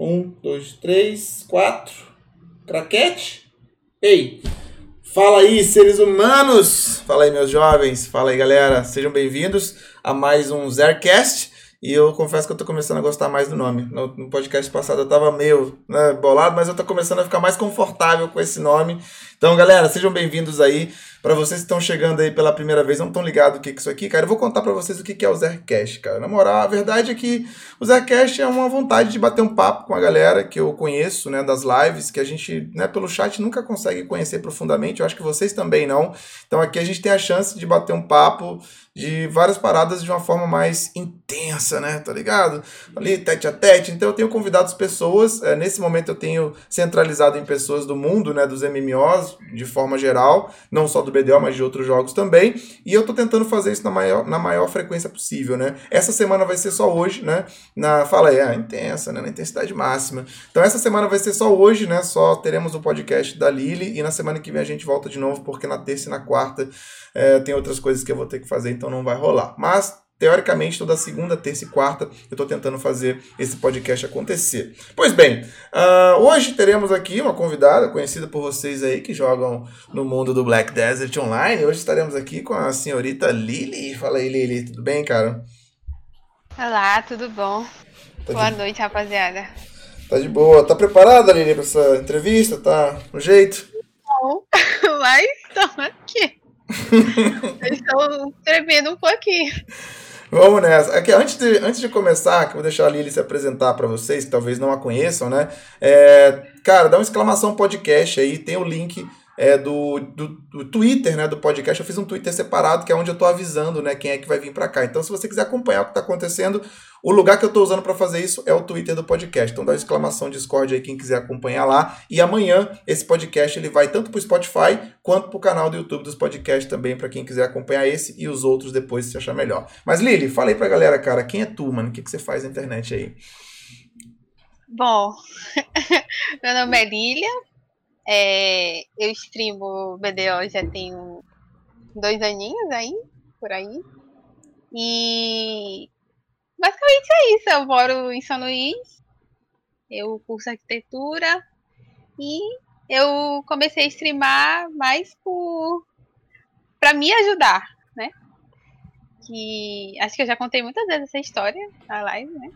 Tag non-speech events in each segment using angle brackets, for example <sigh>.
Um, dois, três, quatro. Craquete? Ei! Fala aí, seres humanos! Fala aí, meus jovens! Fala aí, galera! Sejam bem-vindos a mais um Zercast. E eu confesso que eu tô começando a gostar mais do nome. No, no podcast passado eu tava meio né, bolado, mas eu tô começando a ficar mais confortável com esse nome. Então, galera, sejam bem-vindos aí. Para vocês que estão chegando aí pela primeira vez, não estão ligados o que é isso aqui, cara, eu vou contar para vocês o que é o Zercast, cara. Na moral, a verdade é que o Zercast é uma vontade de bater um papo com a galera que eu conheço, né, das lives, que a gente, né, pelo chat nunca consegue conhecer profundamente, eu acho que vocês também não. Então aqui a gente tem a chance de bater um papo de várias paradas de uma forma mais intensa, né, tá ligado? Ali, tete a tete. Então eu tenho convidado pessoas, é, nesse momento eu tenho centralizado em pessoas do mundo, né, dos MMOs, de forma geral, não só do BDO, mas de outros jogos também. E eu tô tentando fazer isso na maior, na maior frequência possível, né? Essa semana vai ser só hoje, né? Na, fala aí, ah, intensa, né? Na intensidade máxima. Então essa semana vai ser só hoje, né? Só teremos o podcast da Lili e na semana que vem a gente volta de novo, porque na terça e na quarta é, tem outras coisas que eu vou ter que fazer, então não vai rolar. Mas teoricamente, toda segunda, terça e quarta eu estou tentando fazer esse podcast acontecer. Pois bem, uh, hoje teremos aqui uma convidada conhecida por vocês aí que jogam no mundo do Black Desert Online. Hoje estaremos aqui com a senhorita Lili. Fala aí, Lili, tudo bem, cara? Olá, tudo bom? Tá Boa de... noite, rapaziada. Tá de boa. Tá preparada, Lili, para essa entrevista? Tá no jeito? Não, <laughs> mas estamos aqui. <laughs> Estou tremendo um pouquinho. Vamos nessa. Aqui, antes, de, antes de começar, que eu vou deixar a Lili se apresentar para vocês, que talvez não a conheçam, né? É, cara, dá uma exclamação podcast aí, tem o link é, do, do, do, Twitter, né, do podcast. Eu fiz um Twitter separado, que é onde eu tô avisando, né, quem é que vai vir para cá. Então, se você quiser acompanhar o que tá acontecendo, o lugar que eu estou usando para fazer isso é o Twitter do podcast. Então dá uma exclamação Discord aí quem quiser acompanhar lá. E amanhã esse podcast ele vai tanto para o Spotify quanto para o canal do YouTube dos podcasts também para quem quiser acompanhar esse e os outros depois se achar melhor. Mas Lili, fala aí para a galera, cara, quem é tu, mano? O que, que você faz na internet aí? Bom, <laughs> meu nome é Lilia, é, eu streamo BDO já tenho dois aninhos aí, por aí. E basicamente é isso. Eu moro em São Luís, eu curso arquitetura e eu comecei a streamar mais por para me ajudar, né? Que acho que eu já contei muitas vezes essa história na live, né?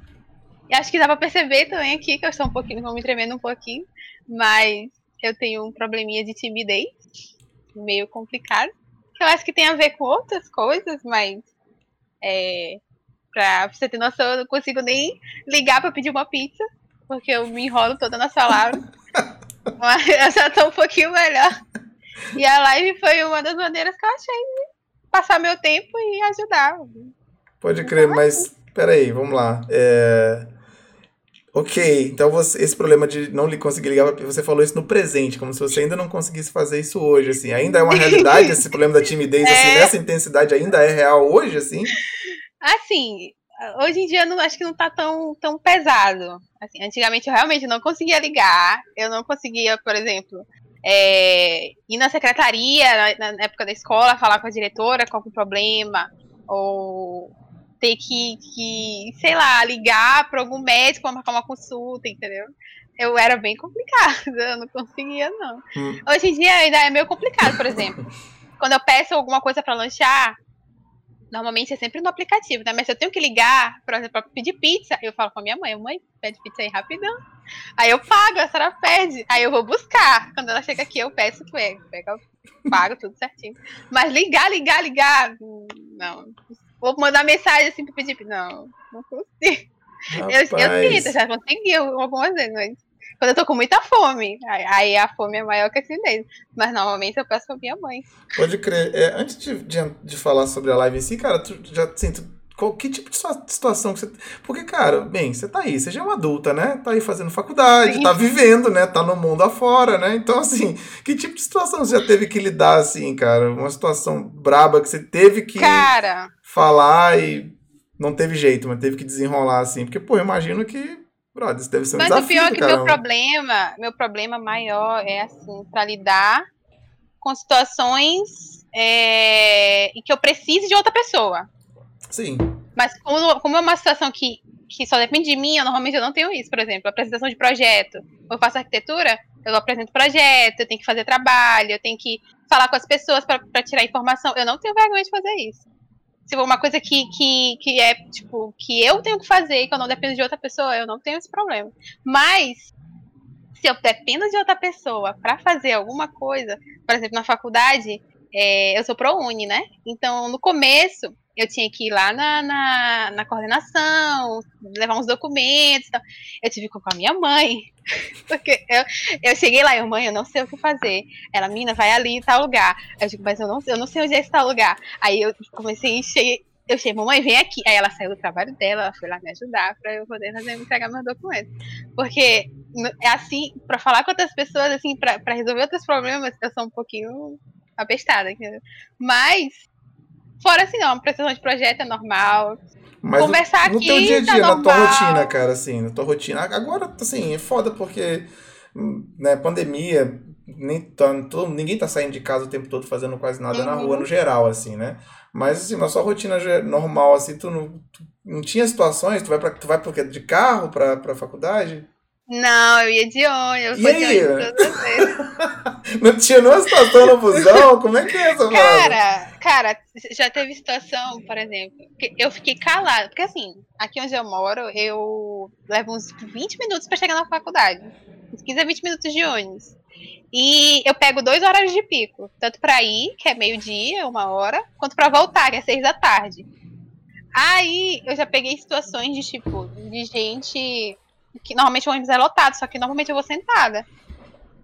E acho que dá para perceber também aqui que eu estou um pouquinho, vou me tremendo um pouquinho, mas eu tenho um probleminha de timidez, meio complicado. Eu acho que tem a ver com outras coisas, mas é, Pra você ter noção, eu não consigo nem ligar pra pedir uma pizza, porque eu me enrolo toda na palavras. <laughs> Mas eu já tô um pouquinho melhor. E a live foi uma das maneiras que eu achei de passar meu tempo e ajudar. Pode crer, mas peraí, vamos lá. É... Ok, então você, esse problema de não lhe conseguir ligar, você falou isso no presente, como se você ainda não conseguisse fazer isso hoje, assim. Ainda é uma realidade esse problema da timidez, <laughs> assim, é... assim, nessa intensidade ainda é real hoje, assim? Assim, hoje em dia não acho que não tá tão, tão pesado. Assim, antigamente eu realmente não conseguia ligar, eu não conseguia, por exemplo, é, ir na secretaria na, na, época da escola, falar com a diretora qual é o problema, ou ter que, que sei lá, ligar para algum médico para marcar uma consulta, entendeu? Eu era bem complicado, <laughs> eu não conseguia, não. Hum. Hoje em dia ainda é meio complicado, por exemplo. <laughs> Quando eu peço alguma coisa para lanchar, Normalmente é sempre no aplicativo, né? Mas se eu tenho que ligar, por exemplo, pra pedir pizza, eu falo com a minha mãe, mãe, pede pizza aí rapidão. Aí eu pago, a senhora pede. Aí eu vou buscar. Quando ela chega aqui, eu peço, pego, pego, pago tudo certinho. Mas ligar, ligar, ligar, não. Vou mandar mensagem assim pra pedir. Não, não consigo. Rapaz. Eu, eu tento, já consegui algumas vezes, mas quando eu tô com muita fome. Aí a fome é maior que a acidez. Mas normalmente eu peço pra minha mãe. Pode crer. É, antes de, de, de, falar sobre a live em si, cara, tu já assim, tu, qual, que tipo de situação que você. Porque, cara, bem, você tá aí, você já é uma adulta, né? Tá aí fazendo faculdade, Sim. tá vivendo, né? Tá no mundo afora, né? Então, assim, que tipo de situação você já teve que lidar, assim, cara? Uma situação braba que você teve que cara. Falar e não teve jeito, mas teve que desenrolar, assim. Porque, pô, eu imagino que Brother, isso deve ser um Mas desafio, o pior é que meu problema, meu problema maior é assim, para lidar com situações é, em que eu precise de outra pessoa. Sim. Mas como, como é uma situação que que só depende de mim, eu normalmente eu não tenho isso, por exemplo, apresentação de projeto. Eu faço arquitetura, eu apresento projeto, eu tenho que fazer trabalho, eu tenho que falar com as pessoas para tirar informação. Eu não tenho vergonha de fazer isso. Se for uma coisa que, que, que é, tipo, que eu tenho que fazer que eu não dependo de outra pessoa, eu não tenho esse problema. Mas, se eu dependo de outra pessoa para fazer alguma coisa, por exemplo, na faculdade, é, eu sou pro-uni, né? Então, no começo, eu tinha que ir lá na, na, na coordenação, levar uns documentos. Tal. Eu tive que com a minha mãe. <laughs> Porque eu, eu cheguei lá, eu, mãe, eu não sei o que fazer. Ela, mina, vai ali em tal lugar. Eu digo, mas eu não, eu não sei onde é esse tal lugar. Aí eu comecei a encher. Eu cheguei, mamãe, vem aqui. Aí ela saiu do trabalho dela, ela foi lá me ajudar para eu poder fazer, entregar meus documentos. Porque é assim, para falar com outras pessoas, assim, para resolver outros problemas, eu sou um pouquinho abestada. Entendeu? Mas Fora assim, não, prestação de projeto é normal. Mas Conversar no, no aqui. No teu dia a tá dia, tá na tua rotina, cara, assim, na tua rotina. Agora, assim, é foda porque, né, pandemia, nem tá, todo, ninguém tá saindo de casa o tempo todo fazendo quase nada uhum. na rua, no geral, assim, né? Mas, assim, na sua rotina normal, assim, tu não, tu não tinha situações? Tu vai, pra, tu vai porque de carro pra, pra faculdade? Não, eu ia de ônibus. E aí? De <laughs> não tinha nenhuma situação no busão? Como é que é essa Cara, cara, já teve situação, por exemplo, que eu fiquei calada. Porque assim, aqui onde eu moro, eu levo uns 20 minutos para chegar na faculdade. Uns 15 a 20 minutos de ônibus. E eu pego dois horas de pico. Tanto para ir, que é meio-dia, uma hora, quanto para voltar, que é seis da tarde. Aí eu já peguei situações de tipo, de gente que normalmente o ônibus é lotado, só que normalmente eu vou sentada.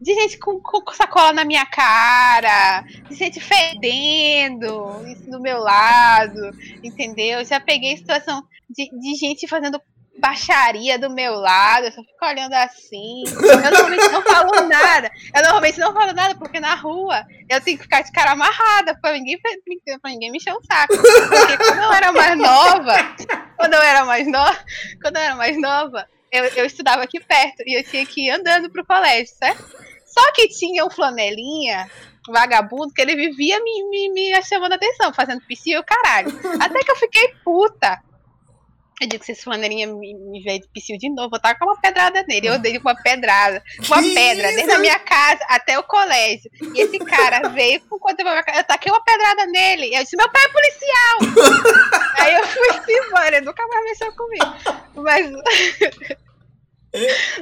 De gente com, com sacola na minha cara, de gente fedendo isso do meu lado, entendeu? Já peguei situação de, de gente fazendo baixaria do meu lado, eu só fico olhando assim. Eu normalmente não falo nada. Eu normalmente não falo nada, porque na rua eu tenho que ficar de cara amarrada pra ninguém, pra ninguém me encher o saco. Porque quando eu era mais nova, quando eu era mais nova, quando eu era mais nova, eu, eu estudava aqui perto e eu tinha que ir andando pro colégio, certo? Só que tinha um flanelinha vagabundo que ele vivia me, me, me chamando atenção, fazendo piscina e o caralho. Até que eu fiquei puta. Eu digo que se esse flanelinha me, me veio de piscina de novo, eu tava com uma pedrada nele. Eu dei uma pedrada, uma que pedra, isso? desde a minha casa até o colégio. E esse cara <laughs> veio com quanto eu, eu taquei uma pedrada nele. E eu disse: Meu pai é policial! <laughs> Aí eu fui <laughs> embora, ele nunca mais mexeu comigo. Mas.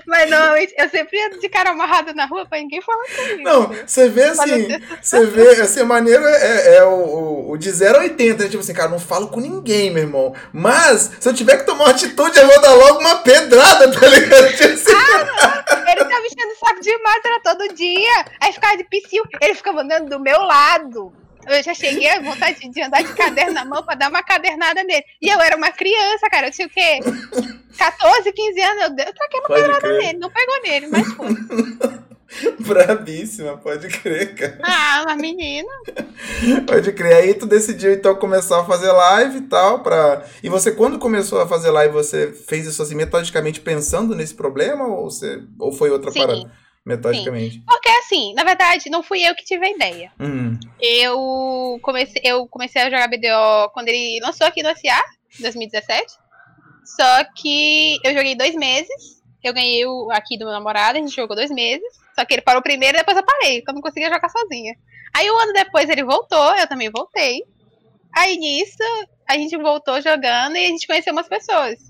Mas normalmente eu sempre ia de cara amarrada na rua pra ninguém falar comigo. Não, você vê assim, você vê, assim, maneiro é, é, é o, o, de 0 a 80, né? Tipo assim, cara, não falo com ninguém, meu irmão. Mas, se eu tiver que tomar uma atitude, eu vou dar logo uma pedrada, tá ligado? Tipo assim, ah, não, ele tá mexendo o saco demais, era todo dia. Aí ficava de psiu, ele ficava andando do meu lado. Eu já cheguei a vontade de andar de caderno na mão pra dar uma cadernada nele. E eu era uma criança, cara. Eu tinha o quê? 14, 15 anos. Eu, eu taquei uma pode pedrada crer. nele. Não pegou nele, mas foi. <laughs> Brabíssima, pode crer, cara. Ah, uma menina. Pode crer. Aí tu decidiu então começar a fazer live e tal. Pra... E você, quando começou a fazer live, você fez isso assim metodicamente pensando nesse problema? Ou, você... ou foi outra Sim. parada? Metodicamente. Sim. Porque assim, na verdade, não fui eu que tive a ideia. Uhum. Eu comecei, eu comecei a jogar BDO quando ele lançou aqui no SA, 2017. Só que eu joguei dois meses. Eu ganhei o aqui do meu namorado, a gente jogou dois meses. Só que ele parou primeiro e depois eu parei, porque eu não conseguia jogar sozinha. Aí um ano depois ele voltou, eu também voltei. Aí nisso, a gente voltou jogando e a gente conheceu umas pessoas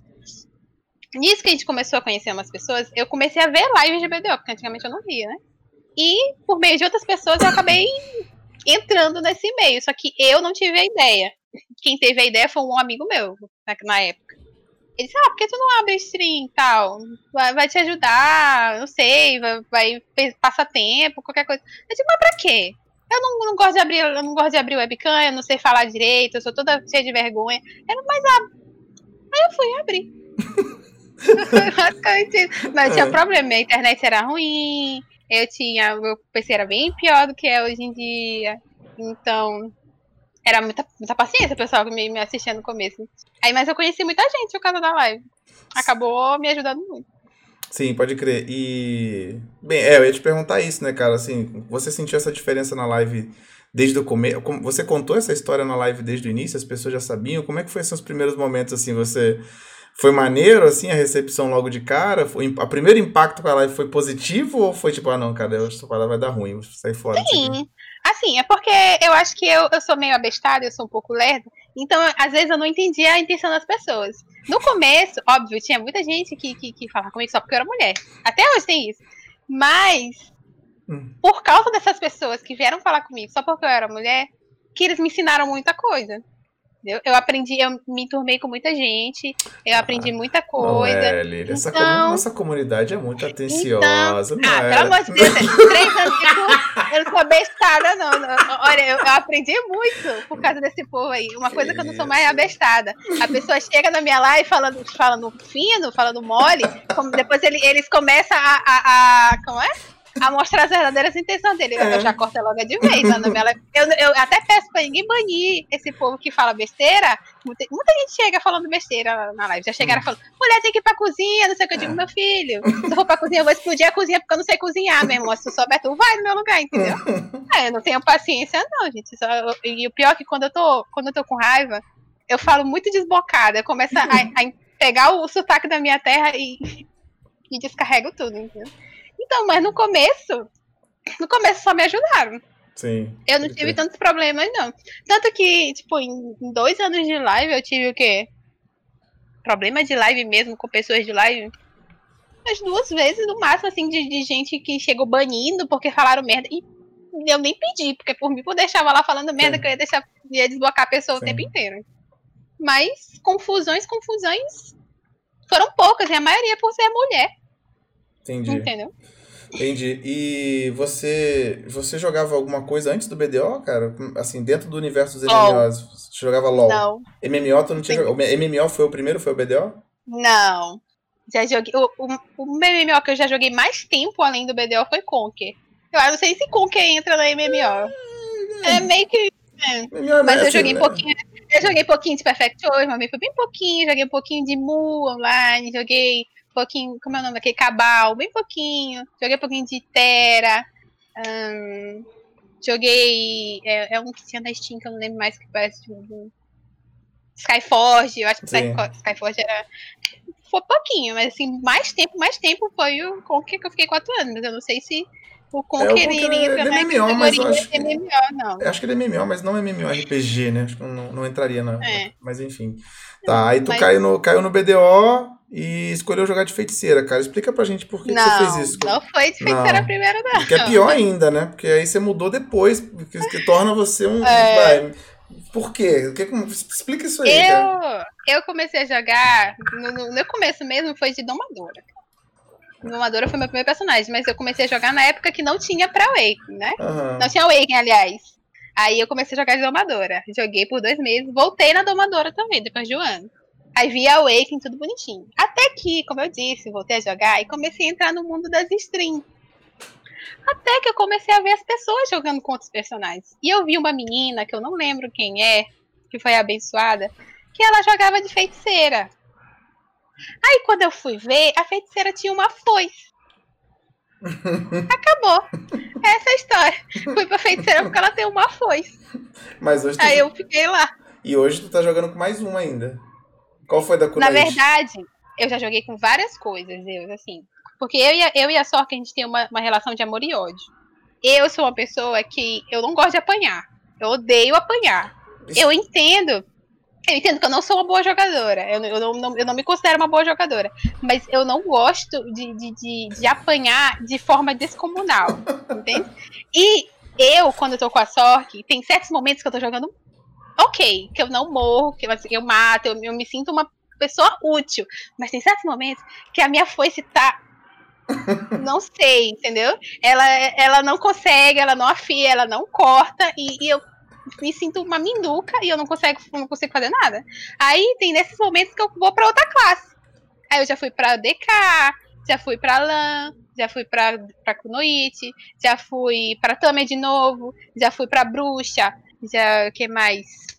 nisso que a gente começou a conhecer umas pessoas, eu comecei a ver lives de BDO, porque antigamente eu não via, né? E por meio de outras pessoas eu acabei entrando nesse meio, só que eu não tive a ideia. Quem teve a ideia foi um amigo meu, na época. Ele disse, ah, por que tu não abre stream e tal? Vai, vai te ajudar, não sei, vai, vai passar tempo, qualquer coisa. Eu disse, mas pra quê? Eu não, não, gosto de abrir, eu não gosto de abrir webcam, eu não sei falar direito, eu sou toda cheia de vergonha. Ele, mas abre. Aí eu fui abrir. <laughs> Mas tinha é. problema, minha internet era ruim, eu tinha. Meu PC era bem pior do que é hoje em dia. Então, era muita, muita paciência o pessoal que me, me assistia no começo. Aí, mas eu conheci muita gente por causa da live. Acabou me ajudando muito. Sim, pode crer. E. Bem, é, eu ia te perguntar isso, né, cara? Assim, você sentiu essa diferença na live desde o começo? Você contou essa história na live desde o início? As pessoas já sabiam? Como é que foi seus primeiros momentos, assim? Você Foi maneiro, assim, a recepção logo de cara? Foi, o primeiro impacto com a live foi positivo ou foi tipo, ah, não, cara, essa parada vai dar ruim, vou sair fora? Sim. Assim, é porque eu acho que eu, eu sou meio abestada, eu sou um pouco lerda, então às vezes eu não entendia a intenção das pessoas. No começo, óbvio, tinha muita gente que, que, que falava comigo só porque eu era mulher. Até hoje tem isso. Mas, hum. por causa dessas pessoas que vieram falar comigo só porque eu era mulher, que eles me ensinaram muita coisa. Eu, eu aprendi, eu me turmei com muita gente, eu aprendi ah, muita coisa. É, Lili, essa então, nossa comunidade é muito atenciosa. Então, ah, é? pelo amor de Deus, <laughs> três anos de eu não sou bestada, não. Olha, eu, eu, aprendi muito por causa desse povo aí. Uma que coisa que eu não sou mais abestada. A pessoa chega na minha live falando, falando fino, falando mole, depois ele, eles começam a, a, a. Como é? A mostrar as verdadeiras intenções dele. É. Eu já corto logo de vez. Eu, eu até peço pra ninguém banir esse povo que fala besteira. Muita, muita gente chega falando besteira na live. Já chegaram hum. falando, mulher tem que ir pra cozinha, não sei o que eu digo, é. meu filho. Se eu for pra cozinha, eu vou explodir a cozinha porque eu não sei cozinhar, meu irmão. Se tu souber, tu vai no meu lugar, entendeu? <laughs> é, eu não tenho paciência, não, gente. Só, eu, e o pior é que quando eu tô, quando eu tô com raiva, eu falo muito desbocada. Eu começo a, a pegar o sotaque da minha terra e, <laughs> e descarrego tudo, entendeu? Então, mas no começo, no começo só me ajudaram. Sim. Eu não tive tantos problemas, não. Tanto que, tipo, em dois anos de live eu tive o quê? Problema de live mesmo, com pessoas de live. As duas vezes, no máximo, assim, de, de gente que chegou banindo porque falaram merda. E eu nem pedi, porque por mim eu deixava lá falando merda Sim. que eu ia deixar ia desbloquear a pessoa Sim. o tempo inteiro. Mas confusões, confusões foram poucas, e a maioria por ser mulher. Entendi. Entendeu? Entendi. E você você jogava alguma coisa antes do BDO, cara? Assim, dentro do universo dos MMOs, você jogava LoL? Não. MMO tu não tinha jogado? MMO foi o primeiro, foi o BDO? Não. Já joguei. O, o, o MMO que eu já joguei mais tempo além do BDO foi Conker. Eu não sei se Conker entra na MMO. É meio que. É. é Mas eu joguei um né? pouquinho. Eu joguei pouquinho de Perfect World, mas foi bem pouquinho. Joguei um pouquinho de Mu online, joguei pouquinho, como é o nome daquele? Cabal, bem pouquinho. Joguei um pouquinho de Terra. Um, joguei. É, é, um que tinha na Steam que eu não lembro mais que parece de um. Skyforge, eu acho que Sim. Skyforge era. Foi pouquinho, mas assim, mais tempo, mais tempo foi o Conker que eu fiquei quatro anos, mas eu não sei se o Conker é, ele entra é MMO, mas eu acho que, MMO, não. Eu acho que ele é MMO, mas não é MMORPG, né? Acho que não, não entraria, não. É. Mas enfim. Tá, aí tu mas... caiu, no, caiu no BDO, e escolheu jogar de feiticeira, cara. Explica pra gente por que, não, que você fez isso. Não foi de feiticeira não. primeiro, não. Que é pior ainda, né? Porque aí você mudou depois, que, que torna você um. <laughs> É... Vai, por quê? Que, explica isso aí. Eu, cara. eu comecei a jogar. No, no, no começo mesmo foi de domadora. Domadora foi meu primeiro personagem, mas eu comecei a jogar na época que não tinha pra Awaken, né? Uhum. Não tinha Awaken, aliás. Aí eu comecei a jogar de domadora. Joguei por dois meses, voltei na domadora também, depois de um ano. Aí vi a Awakening, tudo bonitinho. Até que, como eu disse, voltei a jogar e comecei a entrar no mundo das streams. Até que eu comecei a ver as pessoas jogando com outros personagens. E eu vi uma menina, que eu não lembro quem é, que foi abençoada, que ela jogava de feiticeira. Aí quando eu fui ver, a feiticeira tinha uma foice. <laughs> Acabou. Essa é a história. Fui pra feiticeira porque ela tem uma foice. Mas hoje Aí tu... eu fiquei lá. E hoje tu tá jogando com mais uma ainda. Qual foi da Kunoichi? Na verdade, eu já joguei com várias coisas, eu, assim. Porque eu e a, eu e a Sorka, a gente tem uma, uma relação de amor e ódio. Eu sou uma pessoa que eu não gosto de apanhar. Eu odeio apanhar. Isso. Eu entendo. Eu entendo que eu não sou uma boa jogadora. Eu, eu, não, eu não me considero uma boa jogadora. Mas eu não gosto de, de, de, de apanhar de forma descomunal. entende? <laughs> E eu, quando eu tô com a Sork, tem certos momentos que eu tô jogando ok, que eu não morro, que eu mato, eu, eu me sinto uma pessoa útil. Mas tem certos momentos que a minha foice tá <laughs> não sei, entendeu? Ela, ela não consegue, ela não afia, ela não corta e, e, eu me sinto uma minduca e eu não consigo, não consigo fazer nada. Aí tem nesses momentos que eu vou para outra classe. Aí eu já fui para DK, já fui para LAN, já fui para para Kunoichi, já fui para Tame de novo, já fui para Bruxa, já que mais?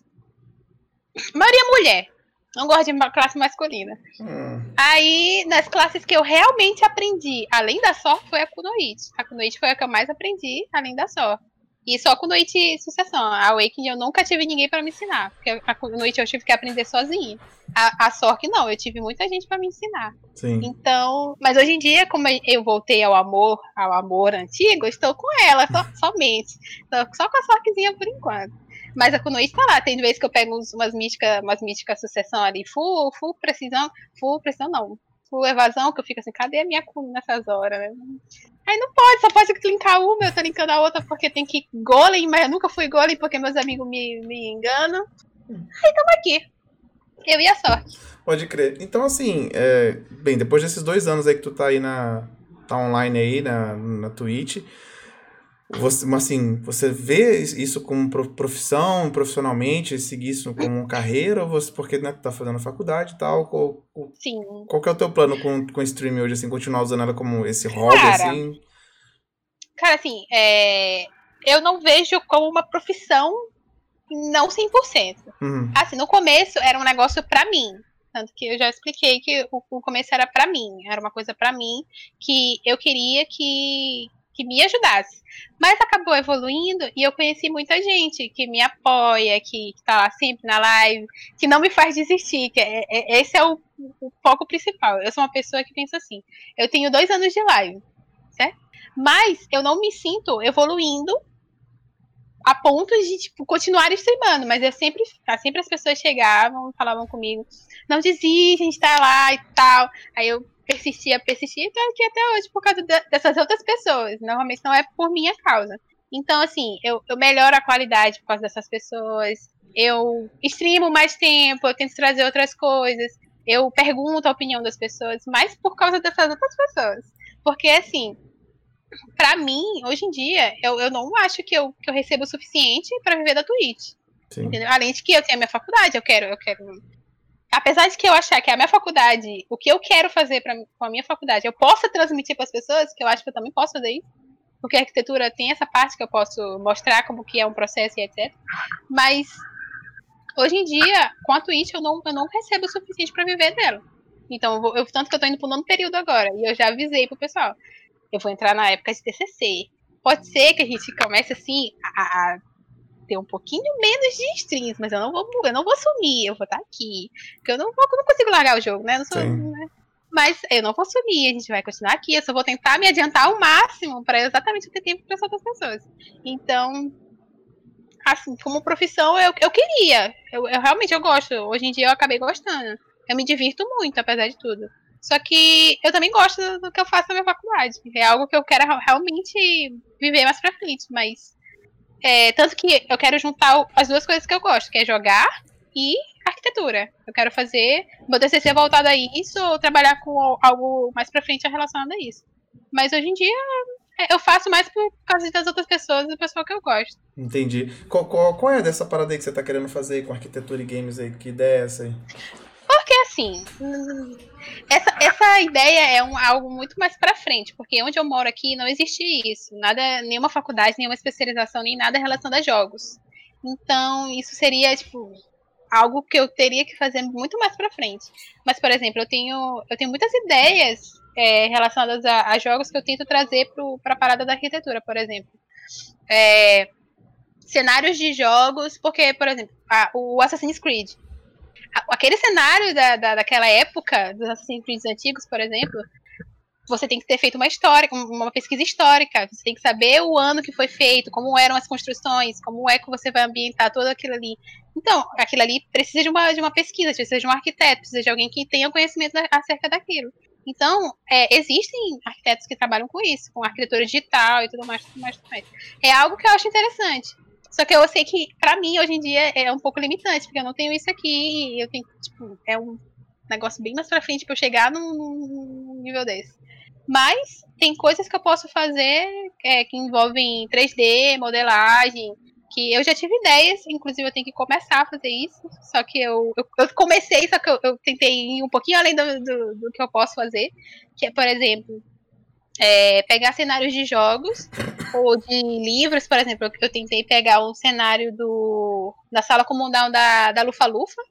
Maria mulher. Não gosto de classe masculina. Hum. Aí, nas classes que eu realmente aprendi, além da só, foi a Kunoichi. A Kunoichi foi a que eu mais aprendi, além da só. E só com Noite Sucessão. A Awakening eu nunca tive ninguém para me ensinar. Porque a Noite eu tive que aprender sozinha. A, a Sork não, eu tive muita gente para me ensinar. Sim. Então, mas hoje em dia, como eu voltei ao amor, ao amor antigo, estou com ela so, somente. Estou só com a Sorkzinha por enquanto. Mas a Kunoichi tá lá. Tem vezes que eu pego umas místicas, umas místicas sucessão ali, full, full precisão, full precisão não, full evasão, que eu fico assim, cadê a minha Kuno nessas horas, né? Aí não pode, só pode linkar uma, eu tô linkando a outra porque tem que golem, mas eu nunca fui golem porque meus amigos me, me enganam. Aí tamo aqui. Eu e a sorte. Pode crer. Então, assim, é, bem, depois desses dois anos aí que tu tá aí na. tá online aí na, na Twitch. Você, assim, você vê isso como profissão, profissionalmente, seguir isso como carreira, ou você, porque né, tá fazendo faculdade e tal, qual, Sim. qual que é o teu plano com, com streaming hoje, assim, continuar usando ela como esse hobby, cara, assim? Cara, assim, é, eu não vejo como uma profissão não 100%. Uhum. Assim, no começo era um negócio para mim, tanto que eu já expliquei que o, o começo era para mim, era uma coisa para mim que eu queria que que me ajudasse. Mas acabou evoluindo e eu conheci muita gente que me apoia, que, que tá lá sempre na live, que não me faz desistir. Que é, é, esse é o, o, foco principal. Eu sou uma pessoa que pensa assim: eu tenho dois anos de live, certo? Mas eu não me sinto evoluindo a ponto de tipo, continuar streamando. Mas eu sempre, sempre as pessoas chegavam, falavam comigo: não desiste, a gente tá lá e tal. Aí eu persistia, persistia, e tô aqui até hoje por causa de, dessas outras pessoas. Normalmente não é por minha causa. Então, assim, eu, eu melhoro a qualidade por causa dessas pessoas. Eu streamo mais tempo, eu tento trazer outras coisas. Eu pergunto a opinião das pessoas, mas por causa dessas outras pessoas. Porque, assim, para mim, hoje em dia, eu, eu não acho que eu, que eu recebo o suficiente para viver da Twitch. Além de que eu tenho a minha faculdade, eu quero, eu quero apesar de que eu achar que a minha faculdade, o que eu quero fazer pra, com a minha faculdade, eu possa transmitir para as pessoas, que eu acho que eu também posso fazer isso, porque a arquitetura tem essa parte que eu posso mostrar como que é um processo e etc. Mas hoje em dia, com a Twitch, eu não, eu não recebo o suficiente para viver dela. Então, eu, eu, tanto que eu tô indo pro nono período agora, e eu já avisei pro pessoal, eu vou entrar na época de TCC. Pode ser que a gente comece assim a, a ter um pouquinho menos de strings, mas eu não vou, eu não vou sumir, eu vou estar aqui. Porque eu não, vou, eu não consigo largar o jogo, né? Eu sou, né? Mas eu não vou sumir, a gente vai continuar aqui. Eu só vou tentar me adiantar ao máximo para exatamente ter tempo para as outras pessoas. Então, assim, como profissão, eu, eu queria. Eu, eu realmente eu gosto. Hoje em dia eu acabei gostando. Eu me divirto muito, apesar de tudo. Só que eu também gosto do que eu faço na minha faculdade. É algo que eu quero realmente viver mais pra frente, mas é, tanto que eu quero juntar as duas coisas que eu gosto, que é jogar e arquitetura. Eu quero fazer meu TCC voltado a isso ou trabalhar com algo mais pra frente relacionado a isso. Mas hoje em dia é, eu faço mais por causa das outras pessoas do pessoal que eu gosto. Entendi. Qual, qual, qual é dessa parada aí que você tá querendo fazer com arquitetura e games aí? Que ideia é essa aí? Porque assim, essa, essa ideia é um, algo muito mais para frente, porque onde eu moro aqui não existe isso, nada, nenhuma faculdade, nenhuma especialização, nem nada relacionado a jogos. Então, isso seria tipo algo que eu teria que fazer muito mais para frente. Mas, por exemplo, eu tenho, eu tenho muitas ideias é, relacionadas a, a, jogos que eu tento trazer para a parada da arquitetura, por exemplo. É, cenários de jogos, porque, por exemplo, a, o Assassin's Creed aquele cenário da, da, daquela época, dos Assassin's Creed antigos, por exemplo, você tem que ter feito uma história, uma pesquisa histórica. Você tem que saber o ano que foi feito, como eram as construções, como é que você vai ambientar tudo aquilo ali. Então, aquilo ali precisa de uma, de uma pesquisa, precisa de um arquiteto, precisa de alguém que tenha conhecimento acerca daquilo. Então, é, existem arquitetos que trabalham com isso, com arquitetura digital e tudo mais, tudo mais, tudo mais. É algo que eu acho interessante. Só que eu sei que, para mim, hoje em dia, é um pouco limitante, porque eu não tenho isso aqui eu tenho, tipo, é um negócio bem mais pra frente pra eu chegar num, num nível desse. Mas tem coisas que eu posso fazer é, que envolvem 3D, modelagem, que eu já tive ideias, inclusive eu tenho que começar a fazer isso. Só que eu, eu, eu comecei, só que eu, eu, tentei ir um pouquinho além do, do, do, que eu posso fazer. Que é, por exemplo, é, pegar cenários de jogos ou de livros, por exemplo. Eu tentei pegar um cenário do, da sala comundão da, da Lufa Lufa,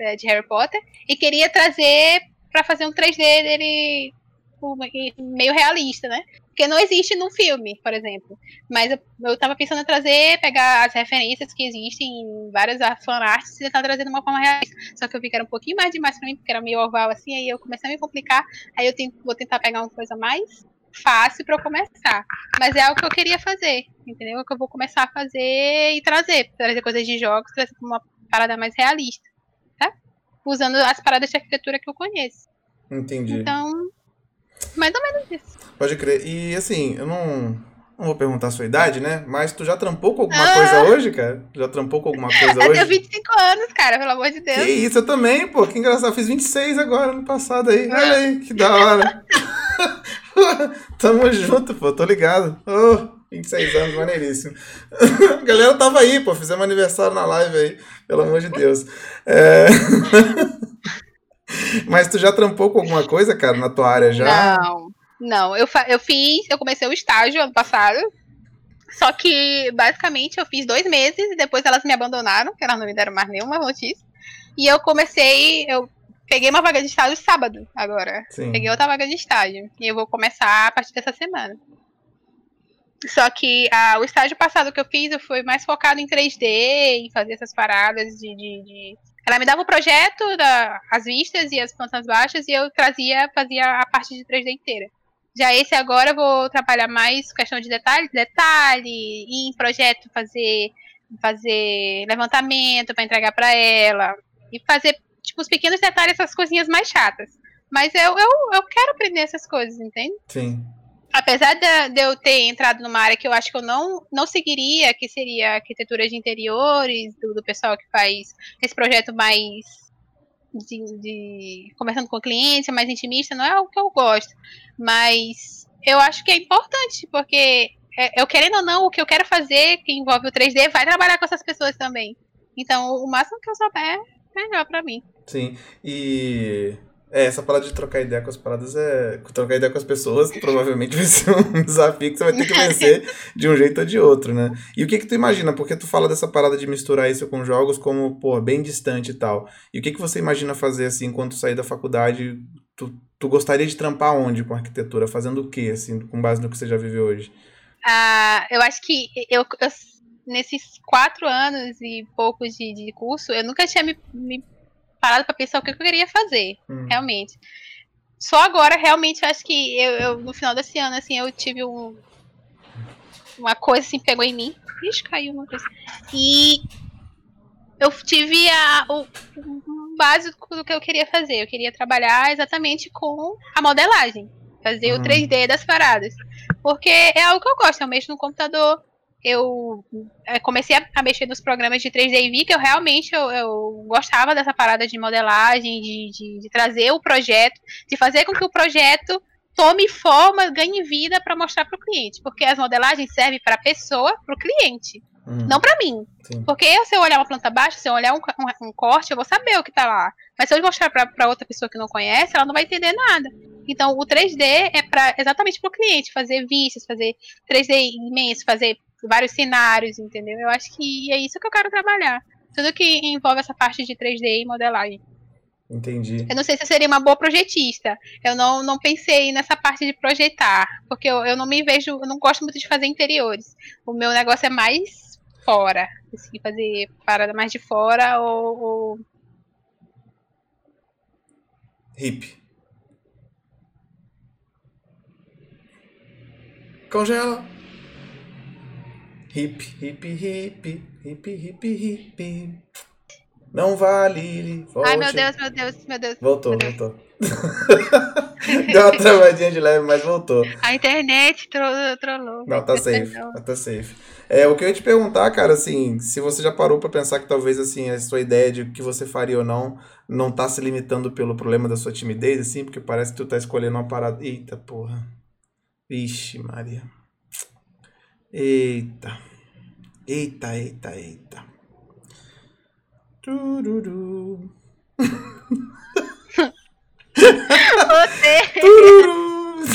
é, de Harry Potter, e queria trazer para fazer um 3D dele tipo, meio realista, né? Porque não existe no filme, por exemplo. Mas eu, eu tava pensando em trazer, pegar as referências que existem em várias fanarts e tentar trazer de uma forma realista. Só que eu vi que era um pouquinho mais demais pra mim, porque era meio oval assim, aí eu comecei a me complicar. Aí eu tenho, vou tentar pegar uma coisa mais fácil para eu começar. Mas é algo que eu queria fazer, entendeu? É que eu vou começar a fazer e trazer. Trazer coisas de jogos, trazer uma parada mais realista, tá? Usando as paradas de arquitetura que eu conheço. Entendi. Então, mais ou menos isso. Pode crer. E assim, eu não, não vou perguntar a sua idade, né? Mas tu já trampou com alguma ah. coisa hoje, cara? Já trampou com alguma coisa eu <laughs> hoje? Eu tenho 25 anos, cara, pelo amor de Deus. Que isso, eu também, pô. Que engraçado. Eu fiz 26 agora, no passado aí. Olha aí, que da hora. <laughs> <laughs> Tamo junto, pô. Tô ligado. Oh, 26 anos, maneiríssimo. a <laughs> galera tava aí, pô. Fizemos aniversário na live aí. Pelo amor de Deus. É... <laughs> Mas tu já trampou com alguma coisa, cara, na tua área já? Não, não. Eu, eu fiz, eu comecei o estágio ano passado. Só que, basicamente, eu fiz dois meses e depois elas me abandonaram, porque elas não me deram mais nenhuma notícia. E eu comecei, eu peguei uma vaga de estágio sábado agora. Sim. Peguei outra vaga de estágio. E eu vou começar a partir dessa semana. Só que a, o estágio passado que eu fiz, eu fui mais focado em 3D, em fazer essas paradas de, de, de ela me dava o projeto, da, as vistas e as plantas baixas, e eu trazia, fazia a parte de 3D inteira. Já esse agora eu vou trabalhar mais questão de detalhe, detalhe, e em projeto fazer, fazer levantamento para entregar para ela, e fazer tipo os pequenos detalhes, essas coisinhas mais chatas. Mas eu, eu, eu quero aprender essas coisas, entende? Sim apesar de, de, eu ter entrado numa área que eu acho que eu não, não seguiria, que seria arquitetura de interiores, do, do pessoal que faz esse projeto mais de, de conversando com o cliente, mais intimista, não é o que eu gosto. Mas eu acho que é importante, porque é, eu querendo ou não, o que eu quero fazer, que envolve o 3D, vai trabalhar com essas pessoas também. Então, o máximo que eu souber, é melhor para mim. Sim, e é, essa parada de trocar ideia com as paradas é. Trocar ideia com as pessoas <laughs> provavelmente vai ser um <laughs> desafio que você vai ter que vencer <laughs> de um jeito ou de outro, né? E o que que tu imagina? Porque tu fala dessa parada de misturar isso com jogos como, pô, bem distante e tal. E o que que você imagina fazer assim quando sair da faculdade? Tu, tu gostaria de trampar onde com arquitetura? Fazendo o quê, assim, com base no que você já viveu hoje? Ah, eu acho que eu, eu nesses quatro anos e poucos de, de curso, eu nunca tinha me, me parado para pensar o que eu queria fazer, hum. realmente. Só agora, realmente, eu acho que eu, eu, no final desse ano, assim, eu tive um, uma coisa assim, pegou em mim. Ixi, caiu uma coisa. E eu tive a, o, o básico do que eu queria fazer. Eu queria trabalhar exatamente com a modelagem. Fazer o 3D hum. das paradas. Porque é algo que eu gosto. Eu mexo no computador, eu é, comecei a, mexer nos programas de 3D e vi que eu realmente eu, eu gostava dessa parada de modelagem, de, de, de, trazer o projeto, de fazer com que o projeto tome forma, ganhe vida para mostrar para o cliente, porque as modelagens servem para a pessoa, para o cliente, hum. não para mim. Sim. Porque se eu olhar uma planta baixa, se eu olhar um, um, um corte, eu vou saber o que está lá. Mas se eu mostrar para outra pessoa que não conhece, ela não vai entender nada. Então, o 3D é para exatamente para o cliente fazer vistas, fazer 3D imenso, fazer vários cenários, entendeu? Eu acho que é isso que eu quero trabalhar. Tudo que envolve essa parte de 3D e modelagem. Entendi. Eu não sei se eu seria uma boa projetista. Eu não, não pensei nessa parte de projetar. Porque eu, eu não me vejo. Eu não gosto muito de fazer interiores. O meu negócio é mais fora. Assim, fazer parada mais de fora ou. ou... Hip. Congela. Hip, hip, hip, hip, hip, hip. Não vale, volte. Ai, meu Deus, meu Deus, meu Deus. Voltou, meu voltou. <laughs> Deu uma travadinha de leve, mas voltou. A internet trollou. Não, tá <laughs> safe, tá safe. É, o que eu ia te perguntar, cara, assim, se você já parou para pensar que talvez, assim, a sua ideia de o que você faria ou não, não tá se limitando pelo problema da sua timidez, assim, porque parece que tu tá escolhendo uma parada... Eita, porra. Vixe, Maria. Eita. Eita, eita, eita. Tururu. Você. Tururu.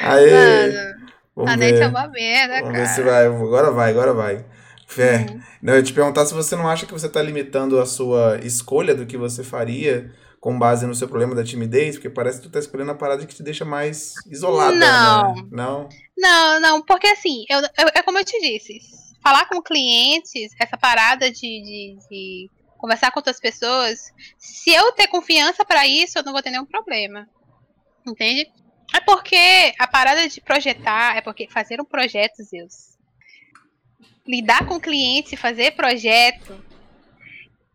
Aê. Mano, vamos a net é uma merda, vamos cara. ver se vai. Agora vai, agora vai. Fé. Uhum. Não, eu ia te perguntar se você não acha que você está limitando a sua escolha do que você faria com base no seu problema da timidez? Porque parece que tu tá escolhendo a parada que te deixa mais isolada, Não. né? Não. Não, não, porque assim, eu, eu- é como eu te disse, falar com clientes, essa parada de, de, de conversar com outras pessoas, se eu ter confiança pra isso, eu não vou ter nenhum problema. Entende? É porque a parada de projetar, é porque fazer um projeto, Zeus, lidar com clientes e fazer projeto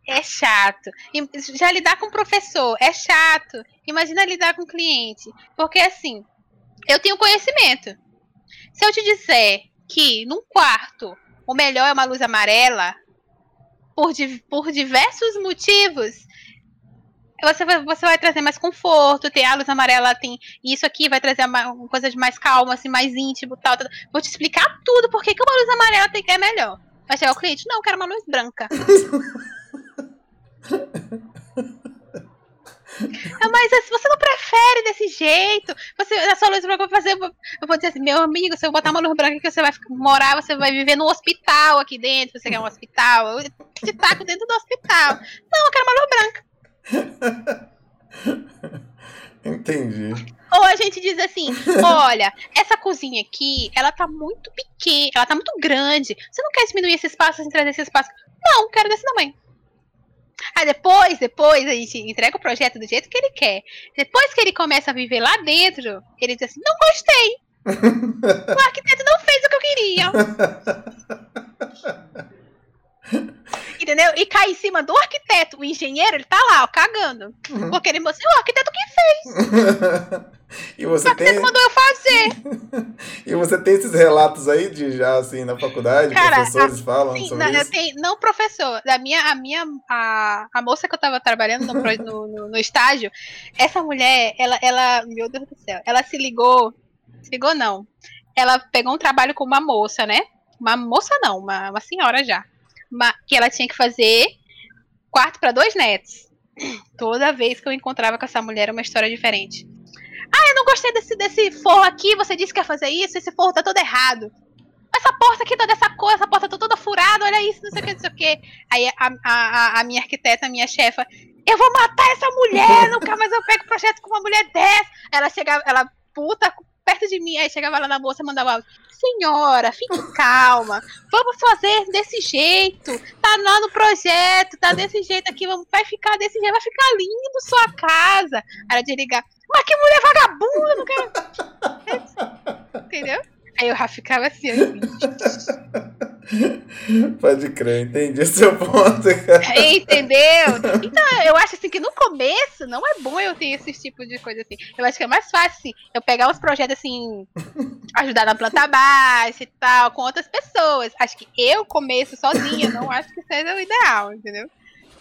é chato. Já lidar com professor é chato. Imagina lidar com cliente. Porque assim, eu tenho conhecimento. Se eu te disser que num quarto o melhor é uma luz amarela, por, por diversos motivos, você vai, você vai trazer mais conforto, tem a luz amarela, tem isso aqui, vai trazer uma, uma coisa de mais calma, assim, mais íntimo tal, tal. Vou te explicar tudo, por que que uma luz amarela tem, é melhor. Vai chegar o cliente, não, eu quero uma luz branca. <laughs> Ah, Mas se você não prefere desse jeito, você, a sua luz branca vai fazer. Eu vou dizer assim, meu amigo, se eu botar uma luz branca aqui, você vai morar, você vai viver num hospital aqui dentro. Você quer um hospital? Eu te taco dentro do hospital. Não, eu quero uma luz branca. <laughs> Entendi. Ou a gente diz assim: olha, essa cozinha aqui, ela tá muito pequena, ela tá muito grande. Você não quer diminuir esse espaço, assim, trazer esse espaço? Não, quero desse tamanho. Aí depois, depois a gente entrega o projeto do jeito que ele quer. Depois que ele começa a viver lá dentro, ele diz assim: não gostei. <laughs> O arquiteto não fez o que eu queria. Entendeu? E cai em cima do arquiteto. O engenheiro, ele tá lá, ó, cagando. Porque ele mostrou, o arquiteto que <laughs> <laughs> e você tem arquiteto mandou eu fazer. <laughs> e você tem esses relatos aí de já assim na faculdade, Cara, professores falam Sim, sobre não, isso? tenho, não professor, da minha, a minha, a, a moça que eu tava trabalhando no, <laughs> no, no- no estágio, essa mulher, ela, ela, meu Deus do céu, ela se ligou, se ligou não, ela pegou um trabalho com uma moça, né, uma moça não, uma, uma senhora já, uma- que ela tinha que fazer quarto para dois netos. <clears throat> Toda vez que eu encontrava com essa mulher, era uma história diferente. Ah, eu não gostei desse, desse forro aqui, você disse que ia fazer isso, esse forro tá todo errado essa porta aqui tá dessa cor, essa porta tá toda furada, olha isso, não sei o que, não sei o que. Aí a, a, a- minha arquiteta, a minha chefa, eu vou matar essa mulher, nunca mais eu pego projeto com uma mulher dessa. Ela chegava, ela puta, perto de mim, aí chegava lá na moça e mandava áudio, senhora, fique calma, vamos fazer desse jeito, tá lá no projeto, tá desse jeito aqui, vamos, vai ficar desse jeito, vai ficar lindo sua casa. Ela de ligar, mas que mulher vagabunda, não quero... <laughs> Entendeu? Aí eu já ficava assim, assim. <laughs> Pode crer, entendi o seu ponto, cara. Entendeu? Então, eu acho assim que no começo não é bom eu ter esse tipo de coisa assim. Eu acho que é mais fácil assim, eu pegar uns projetos assim, ajudar na planta baixa e tal, com outras pessoas. Acho que eu começo sozinha, não acho que seja o ideal, entendeu?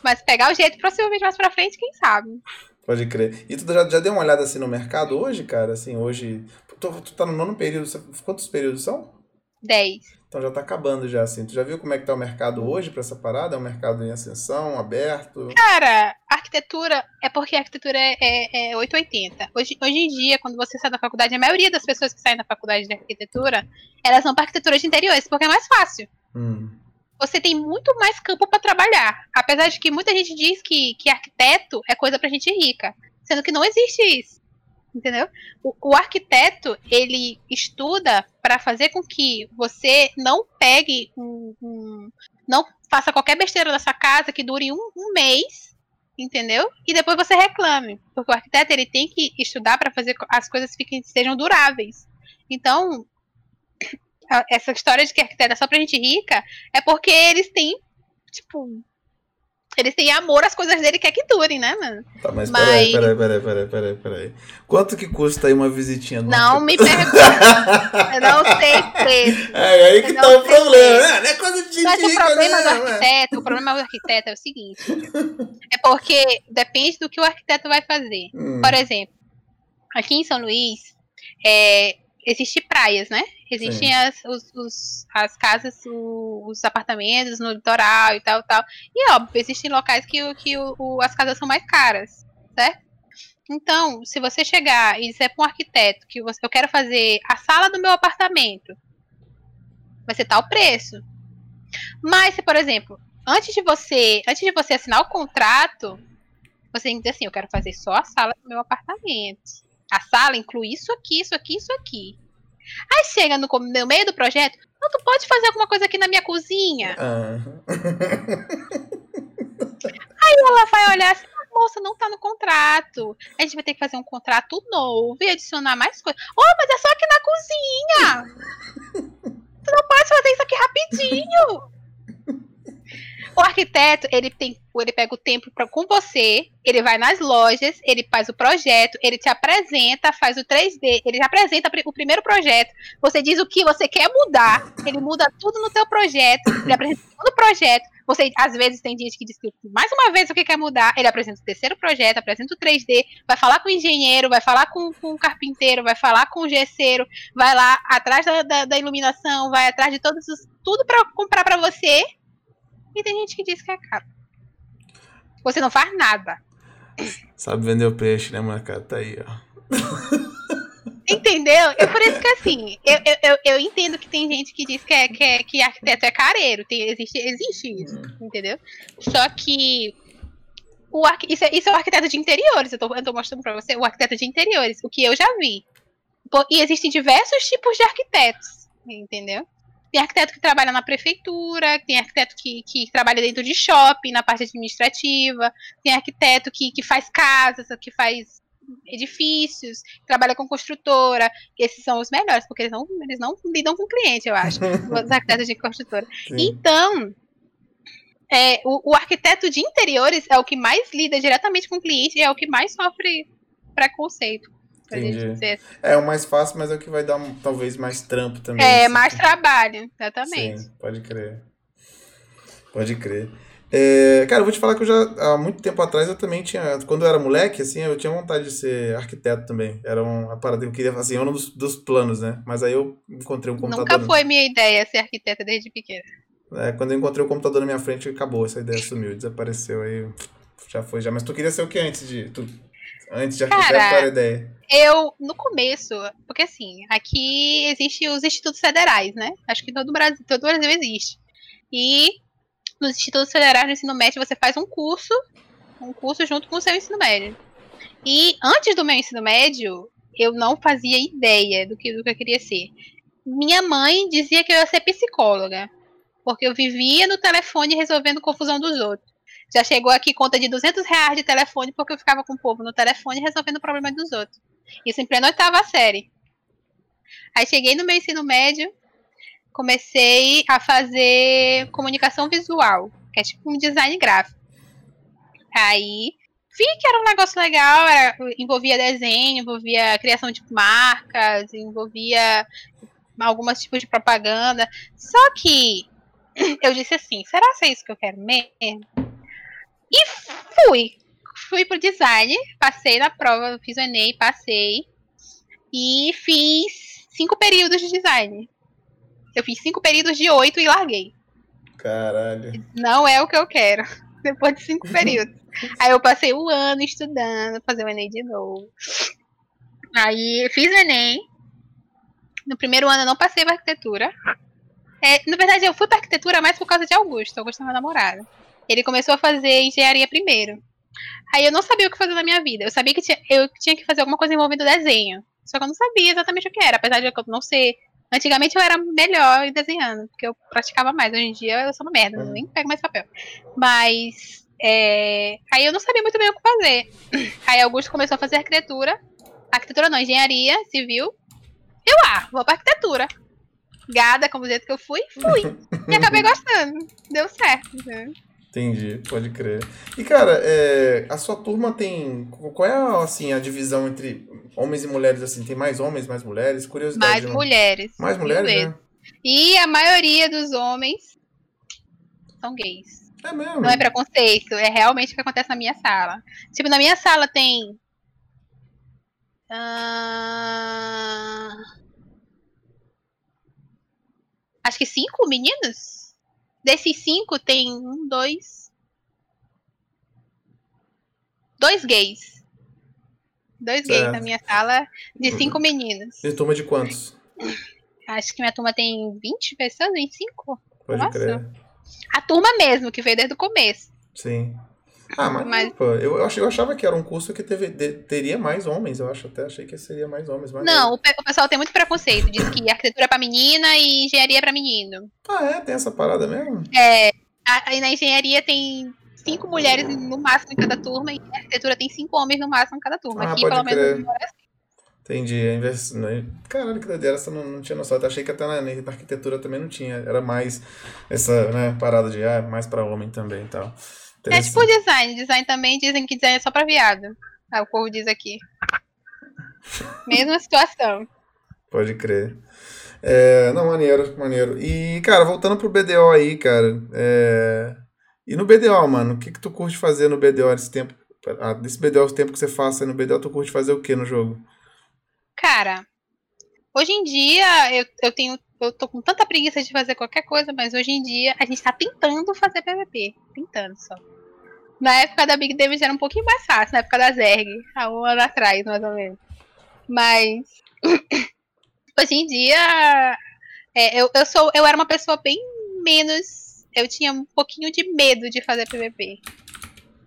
Mas pegar o jeito possivelmente mais pra frente, quem sabe? Pode crer. E tu já, já deu uma olhada assim no mercado hoje, cara? Assim, hoje. Tu, tu tá no nono período. Quantos períodos são? 10. Então já tá acabando já, assim. Tu já viu como é que tá o mercado hoje pra essa parada? É um mercado em ascensão, aberto? Cara, arquitetura é porque a arquitetura é, é, é 880. Hoje, hoje em dia, quando você sai da faculdade, a maioria das pessoas que saem da faculdade de arquitetura, elas vão para arquitetura de interiores, porque é mais fácil. Hum. Você tem muito mais campo para trabalhar. Apesar de que muita gente diz que, que arquiteto é coisa pra gente rica. Sendo que não existe isso. Entendeu? O, o arquiteto, ele estuda para fazer com que você não pegue um, um- Não faça qualquer besteira nessa casa que dure um, um mês, entendeu? E depois você reclame. Porque o arquiteto, ele tem que estudar para fazer as coisas fiquem, sejam duráveis. Então, essa história de que arquiteto é só pra gente rica é porque eles têm, tipo. Eles têm amor às coisas dele que é que durem, né, mano? Tá, mas, Mas- peraí, peraí, peraí, peraí, peraí, peraí. Quanto que custa aí uma visitinha Não me <laughs> pergunte. Eu não sei preço. É aí que Eu tá o problema, né? Não é coisa de Mas o rica, problema do não, é. arquiteto, o problema do arquiteto é o seguinte. É porque depende do que o arquiteto vai fazer. Hum, Por exemplo, aqui em São Luís, é, existem praias, né? Existem as, os, os- as casas, os apartamentos no litoral e tal, tal. E óbvio, existem locais que, que o- o- as casas são mais caras, certo? Então, se você chegar e disser para um arquiteto que você, eu quero fazer a sala do meu apartamento, vai ser tal preço. Mas se, por exemplo, antes de você, antes de você assinar o contrato, Você tem que dizer assim, eu quero fazer só a sala do meu apartamento. A sala inclui isso aqui, isso aqui, isso aqui. Aí chega no, no meio do projeto, não, tu pode fazer alguma coisa aqui na minha cozinha? Aham. <laughs> Aí ela vai olhar assim, "Ah, moça, não tá no contrato. A gente vai ter que fazer um contrato novo e adicionar mais coisas. Oh, mas é só aqui na cozinha. <laughs> Tu não pode fazer isso aqui rapidinho. O arquiteto, ele tem, ele pega o tempo pra, com você, ele vai nas lojas, ele faz o projeto, ele te apresenta, faz o 3D, ele apresenta o primeiro projeto, você diz o que você quer mudar, ele muda tudo no teu projeto, ele apresenta o segundo projeto, você, às vezes, tem gente que diz que mais uma vez o que quer mudar, ele apresenta o terceiro projeto, apresenta o 3D, vai falar com o engenheiro, vai falar com, com o carpinteiro, vai falar com o gesseiro, vai lá atrás da, da, da iluminação, vai atrás de todos os, tudo pra comprar pra você, e tem gente que diz que é caro. Você não faz nada. Sabe vender o peixe, né, molecada? Tá aí, ó. Entendeu? É por isso que assim, eu, eu, eu, eu entendo que tem gente que diz que, é, que, é, que arquiteto é careiro. Tem, existe, existe isso, entendeu? Só que o isso, é, isso é o arquiteto de interiores. Eu tô, eu tô mostrando pra você o arquiteto de interiores, o que eu já vi. E existem diversos tipos de arquitetos, entendeu? Tem arquiteto que trabalha na prefeitura, tem arquiteto que, que trabalha dentro de shopping, na parte administrativa, tem arquiteto que, que faz casas, que faz edifícios, trabalha com construtora, esses são os melhores, porque eles não, eles não lidam com cliente, eu acho, <laughs> os arquitetos de construtora. Sim. Então, é, o, o arquiteto de interiores é o que mais lida diretamente com o cliente e é o que mais sofre preconceito. Pra Entendi. dizer. É o mais fácil, mas é o que vai dar talvez mais trampo também. É, assim. mais trabalho, exatamente. Sim, pode crer. Pode crer. É, cara, eu vou te falar que eu já, há muito tempo atrás, eu também tinha, quando eu era moleque, assim, eu tinha vontade de ser arquiteto também. Era uma parada que eu queria, assim, um dos, dos planos, né? Mas aí eu encontrei um computador. Nunca foi minha ideia ser arquiteta desde pequena. É, quando eu encontrei o computador na minha frente, acabou, essa ideia sumiu, desapareceu, aí já foi já. Mas tu queria ser o que antes de, tu, antes de arquiteto, era ideia? Eu, no começo, porque assim, aqui existem os institutos federais, né? Acho que todo o Brasil, todo o Brasil existe. E nos institutos federais do ensino médio você faz um curso, um curso junto com o seu ensino médio. E antes do meu ensino médio, eu não fazia ideia do que, do que eu queria ser. Minha mãe dizia que eu ia ser psicóloga, porque eu vivia no telefone resolvendo confusão dos outros. Já chegou aqui conta de 200 reais de telefone porque eu ficava com o povo no telefone resolvendo o problema dos outros. Isso em plena oitava série. Aí cheguei no meu ensino médio, comecei a fazer comunicação visual, que é tipo um design gráfico. Aí vi que era um negócio legal, era- envolvia desenho, envolvia criação de marcas, envolvia alguns tipos de propaganda. Só que <clears throat> eu disse assim, será que é isso que eu quero mesmo? E fui. Fui pro design, passei na prova, fiz o Enem, passei. E fiz cinco períodos de design. Eu fiz cinco períodos de oito e larguei. Caralho. Não é o que eu quero. <laughs> Depois de cinco períodos. Aí eu passei o ano estudando, fazer o Enem de novo. Aí fiz o Enem. No primeiro ano eu não passei pra arquitetura. É, na verdade, eu fui pra arquitetura mais por causa de Augusto. Augusto é meu namorado. Ele começou a fazer engenharia primeiro. Aí eu não sabia o que fazer na minha vida. Eu sabia que tinha, eu tinha que fazer alguma coisa envolvendo desenho. Só que eu não sabia exatamente o que era. Apesar de eu não ser. Antigamente eu era melhor em desenhando, porque eu praticava mais. Hoje em dia eu sou uma merda, nem pego mais papel. Mas. é, Aí eu não sabia muito bem o que fazer. Aí Augusto começou a fazer arquitetura. Arquitetura não, engenharia civil. Eu, ah, vou pra arquitetura. Gada, como do jeito que eu fui, fui. E acabei gostando. Deu certo. né? Entendi, pode crer. E, cara, é, a sua turma tem. Qual é assim, a divisão entre homens e mulheres? assim? Tem mais homens, mais mulheres? Curiosidade. Mais né? mulheres. Mais mulheres, né? E a maioria dos homens são gays. É mesmo. Não é preconceito, é realmente o que acontece na minha sala. Tipo, na minha sala tem. ah, Acho que cinco meninos? Desses cinco tem um, dois. Dois gays. Dois gays Certo. na minha sala de cinco meninos. E turma de quantos? Acho que minha turma tem 20 pessoas, 25. Pode Nossa. crer. A turma mesmo, que veio desde o começo. Sim. Ah, mas, mas... Pô, eu, eu, achava que era um curso que teve, de, teria mais homens, eu acho até achei que seria mais homens. Mas não, o, o, pessoal tem muito preconceito, diz que arquitetura é pra menina e engenharia é pra menino. Ah, é? Tem essa parada mesmo? É, aí na engenharia tem cinco mulheres no máximo em cada turma e na arquitetura tem cinco homens no máximo em cada turma. Ah, Aqui, pelo crer. menos, é assim. Entendi. A invers... Caralho, que doideira, essa não, não tinha noção. Eu achei que até na, na, arquitetura também não tinha. Era mais essa né, parada de ah, mais pra homem também e tal. É tipo design. Design também dizem que design é só pra viado. Ah, o povo diz aqui. Mesma situação. Pode crer. É, não, maneiro, maneiro. E, cara, voltando pro BDO aí, cara. É... E no BDO, mano, o que, que tu curte fazer no BDO nesse tempo? Ah, desse BDO, o tempo que você faça no BDO, tu curte fazer o que no jogo? Cara, hoje em dia eu, eu tenho. Eu tô com tanta preguiça de fazer qualquer coisa, mas hoje em dia a gente tá tentando fazer PVP. Tentando só. Na época da Big Damage era um pouquinho mais fácil, na época da Zerg, há um ano atrás, mais ou menos. Mas <coughs> hoje em dia é, eu, eu sou. Eu era uma pessoa bem menos. Eu tinha um pouquinho de medo de fazer PVP.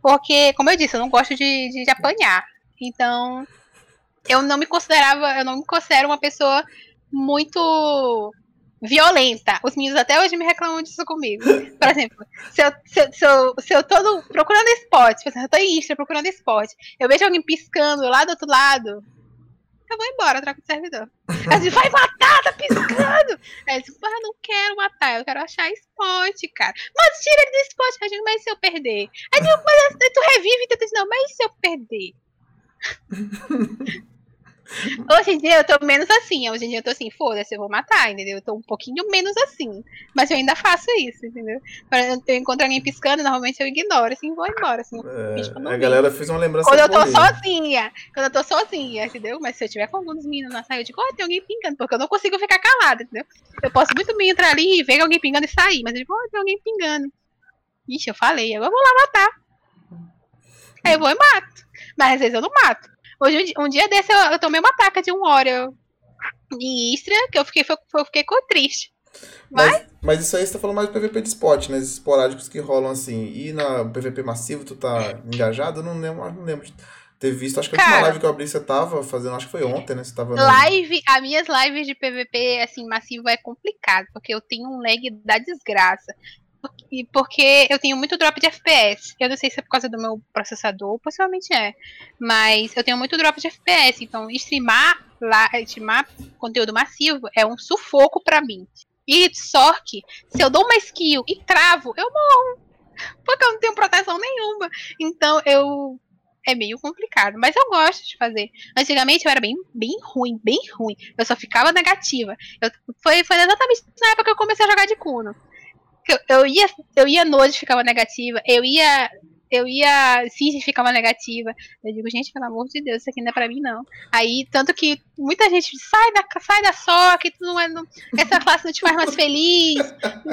Porque, como eu disse, eu não gosto de, de, de apanhar. Então, eu não me considerava, eu não me considero uma pessoa muito violenta. Os meninos até hoje me reclamam disso comigo. Por exemplo, se eu, se, se eu, se eu tô procurando esporte, por exemplo, eu tô em Insta procurando esporte, eu vejo alguém piscando lá do outro lado, eu vou embora, troco de servidor. Aí diz, vai matar, tá piscando! Aí eu mas eu não quero matar, eu quero achar esporte, cara. Mas tira ele do esporte, digo, mas se eu perder? Aí eu mas tu revive, então, não, mas se eu perder? Hoje em dia eu tô menos assim. Hoje em dia eu tô assim, foda-se, eu vou matar, entendeu? Eu tô um pouquinho menos assim. Mas eu ainda faço isso, entendeu? Eu encontro alguém piscando, normalmente eu ignoro, assim, vou embora. Assim, é, a galera fez uma lembrança. Quando eu tô sozinha. Quando eu tô sozinha, entendeu? Mas se eu tiver com alguns meninos na saída, eu digo, oh, tem alguém pingando, porque eu não consigo ficar calada, entendeu? Eu posso muito bem entrar ali e ver alguém pingando e sair, mas eu digo, oh, tem alguém pingando. Ixi, eu falei, agora eu vou lá matar. Aí eu vou e mato. Mas às vezes eu não mato. Hoje, um dia desse, eu, eu tomei uma taca de um Oreo em Istria, que eu fiquei, eu fiquei triste. Mas... mas... Mas, isso aí você tá falando mais do PVP de spot, né? Esses esporádicos que rolam assim. E na PVP massivo, tu tá engajado? Eu não lembro, não lembro de ter visto. Acho que a última live que eu abri você tava fazendo, acho que foi ontem, né? Você tava Live, as minhas lives de PVP, assim, massivo é complicado, porque eu tenho um lag da desgraça porque eu tenho muito drop de FPS. Eu não sei se é por causa do meu processador, possivelmente é. Mas eu tenho muito drop de FPS. Então, streamar, lá, streamar conteúdo massivo é um sufoco para mim. E que, se eu dou uma skill e travo, eu morro. Porque eu não tenho proteção nenhuma. Então, eu. É meio complicado, mas eu gosto de fazer. Antigamente eu era bem, bem ruim, bem ruim. Eu só ficava negativa. Eu, foi, foi exatamente na época que eu comecei a jogar de Kuno. Eu, eu ia, eu ia noite, ficava negativa. Eu ia, eu ia cisne, ficava negativa. Eu digo, gente, pelo amor de Deus, isso aqui não é pra mim, não. Aí, tanto que muita gente sai da, sai da soca, tu não é, não, essa classe não te faz mais feliz.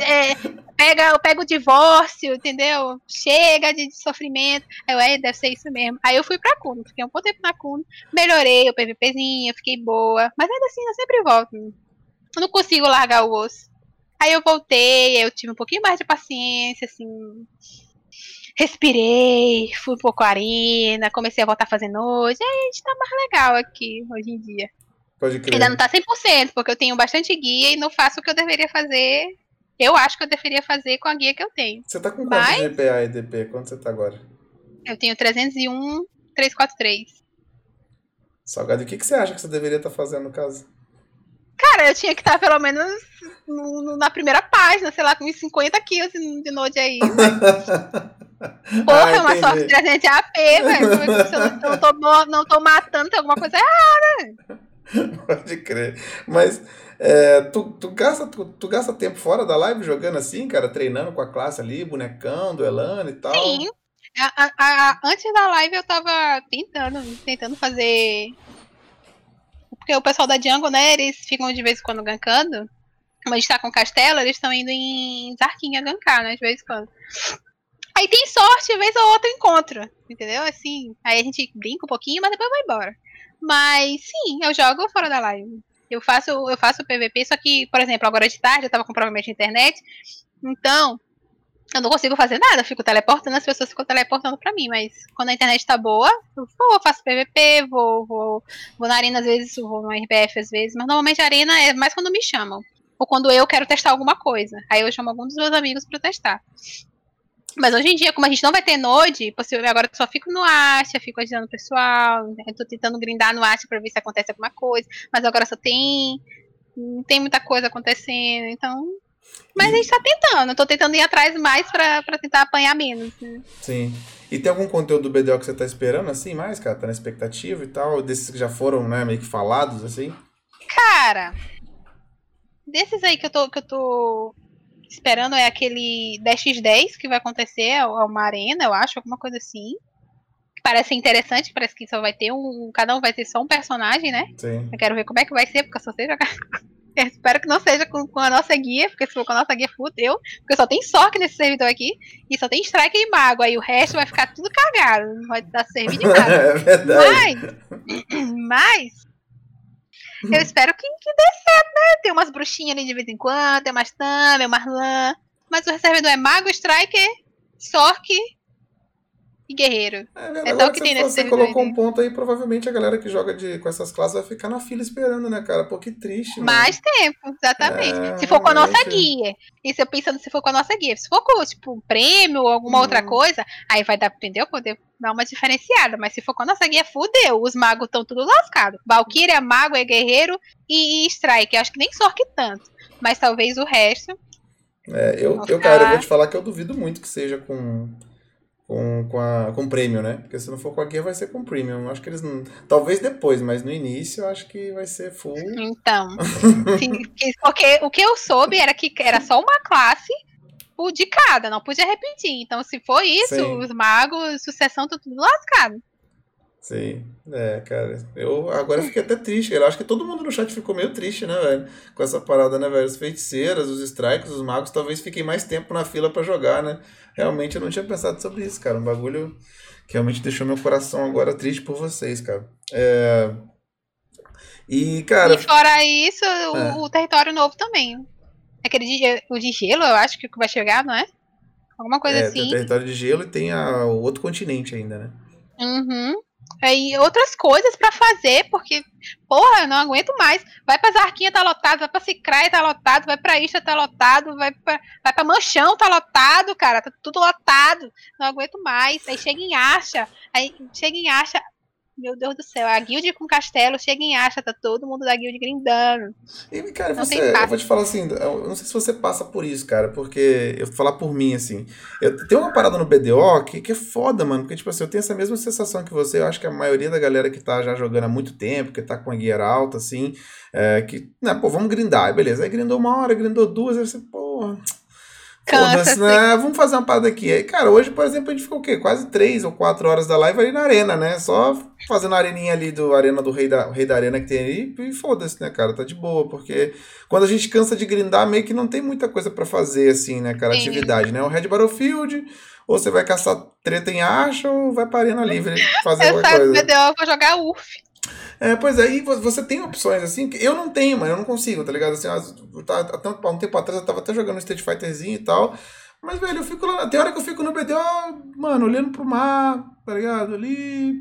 É, pega, pega o divórcio, entendeu? Chega de, de sofrimento. Aí eu, é, deve ser isso mesmo. Aí eu fui pra Kuno, fiquei um pouco tempo na Kuno, melhorei o PVPzinho, fiquei boa. Mas ainda assim, eu sempre volto. Eu não consigo largar o osso. Aí eu voltei, eu tive um pouquinho mais de paciência, assim. Respirei, fui um pouco arena, comecei a voltar a fazer noite. Aí a gente tá mais legal aqui hoje em dia. Pode crer. Ainda não tá 100%, porque eu tenho bastante guia e não faço o que eu deveria fazer. Eu acho que eu deveria fazer com a guia que eu tenho. Você tá com quanto Mas... GPA e DP? Quanto você tá agora? Eu tenho 301, 343. Salgado, o que, que você acha que você deveria estar tá fazendo no caso? Cara, eu tinha que estar pelo menos no, no, na primeira página, sei lá, com uns 50 quilos de Node aí. <laughs> Porra, ah, é uma sorte 300 AP, velho. Se eu não, não, tô, não tô matando, tem alguma coisa errada. Pode crer. Mas é, tu, tu, gasta, tu, tu, gasta tempo fora da live jogando assim, cara? Treinando com a classe ali, bonecão, duelando e tal? Sim. A, a, a, antes da live eu tava tentando, tentando fazer porque o pessoal da Django, né, eles ficam de vez em quando gankando. Como a gente tá com castelo, eles estão indo em Zarquinha gankar, né, de vez em quando. Aí tem sorte, vez ou outra encontro, entendeu? Assim, aí a gente brinca um pouquinho, mas depois vai embora. Mas sim, eu jogo fora da live. Eu faço, eu faço PVP, só que, por exemplo, agora de tarde eu tava com problema de internet. Então, Eu não consigo fazer nada, fico teleportando, as pessoas ficam teleportando pra mim, mas quando a internet tá boa, eu vou, faço PVP, vou, vou, vou na arena às vezes, vou no RBF às vezes, mas normalmente a arena é mais quando me chamam. Ou quando eu quero testar alguma coisa. Aí eu chamo algum dos meus amigos pra testar. Mas hoje em dia, como a gente não vai ter Node, agora eu só fico no Asha, fico ajudando o pessoal, eu tô tentando grindar no Asha pra ver se acontece alguma coisa, mas agora só tem. Não tem muita coisa acontecendo, então. Mas a gente tá tentando, eu tô tentando ir atrás mais pra, pra tentar apanhar menos. Né? Sim. E tem algum conteúdo do BDO que você tá esperando, assim, mais, cara? Tá na expectativa e tal? Desses que já foram, né, meio que falados, assim? Cara, desses aí que eu tô, que eu tô esperando é aquele 10x10 que vai acontecer, é uma arena, eu acho, alguma coisa assim. Parece interessante, parece que só vai ter um. Cada um vai ter só um personagem, né? Sim. Eu quero ver como é que vai ser, porque eu só sei jogar. Eu espero que não seja com, com, a nossa guia, porque se for com a nossa guia, fudeu. Porque só tem Sork nesse servidor aqui. E só tem Strike e Mago. Aí o resto vai ficar tudo cagado. Não vai dar servir de <laughs> nada. é verdade. Mas. <clears throat> Mas. Eu espero que, que dê certo, né? Tem umas bruxinhas ali de vez em quando, tem umas Tami, umas Lã. Mas o servidor é Mago, Striker, Sork e Guerreiro. É, é só o que tem nesse Você colocou um ponto aí, provavelmente a galera que joga de, com essas classes vai ficar na fila esperando, né, cara? Pô, que triste. Mais mano. tempo, exatamente. É, se for com a nossa guia. Isso eu pensando se for com a nossa guia. Se for com, tipo, um prêmio ou alguma hum. outra coisa, aí vai dar, entendeu? Poder dar uma diferenciada. Mas se for com a nossa guia, fudeu. Os magos estão tudo lascados. Valkyria, mago, é guerreiro e, e strike. Acho que nem sorte tanto. Mas talvez o resto. É, eu, eu, cara, eu vou te falar que eu duvido muito que seja com com, com, a, com prêmio, né? Porque se não for com a guia, vai ser com premium. Acho que eles não. Talvez depois, mas no início eu acho que vai ser full. Então. <laughs> sim, porque o que eu soube era que era só uma classe de cada, não podia repetir. Então, se for isso, sim. os magos, sucessão, tá tudo lascado. Sim, é, cara. Eu agora fiquei até triste. Eu acho que todo mundo no chat ficou meio triste, né, velho? Com essa parada, né, velho? As feiticeiras, os strikes, os magos talvez fiquem mais tempo na fila para jogar, né? Realmente eu não tinha pensado sobre isso, cara. Um bagulho que realmente deixou meu coração agora triste por vocês, cara. É... E, cara. E fora isso, o, é. o território novo também. Aquele de, o de gelo, eu acho que vai chegar, não é? Alguma coisa é, assim. Tem o território de gelo e tem a, o outro continente ainda, né? Uhum. Aí outras coisas para fazer, porque, porra, eu não aguento mais. Vai pra Zarquinha, tá lotado, vai pra Cicraia, tá lotado, vai pra Isha, tá lotado, vai pra, vai pra Manchão, tá lotado, cara, tá tudo lotado. Não aguento mais. Aí chega em Acha, aí chega em Acha, meu Deus do céu, a guild com castelo chega em acha, tá todo mundo da guild grindando. E, cara, não você, eu vou te falar assim, eu não sei se você passa por isso, cara, porque eu vou falar por mim, assim. Eu, tem uma parada no BDO que, que é foda, mano, porque, tipo assim, eu tenho essa mesma sensação que você, eu acho que a maioria da galera que tá já jogando há muito tempo, que tá com a gear alta, assim, é, que, né, pô, vamos grindar, beleza. Aí grindou uma hora, grindou duas, aí você, porra Foda-se, né? Vamos fazer uma parada aqui. Aí, cara, hoje, por exemplo, a gente ficou o quê? Quase três ou quatro horas da live ali na arena, né? Só fazendo a areninha ali do Arena do Rei da, Rei da Arena que tem aí. E foda-se, né, cara? Tá de boa. Porque quando a gente cansa de grindar, meio que não tem muita coisa para fazer, assim, né, cara? Atividade, né? O Red Battlefield, ou você vai caçar treta em acha, ou vai pra Arena Livre <laughs> fazer alguma coisa. Eu vou jogar UF. É, pois é, e você tem opções assim, que eu não tenho, mas eu não consigo, tá ligado? Assim, tá, há, um tempo atrás eu tava até jogando Street Fighterzinho e tal. Mas, velho, eu fico lá. Tem hora que eu fico no BDO, mano, olhando pro mar, tá ligado? Ali.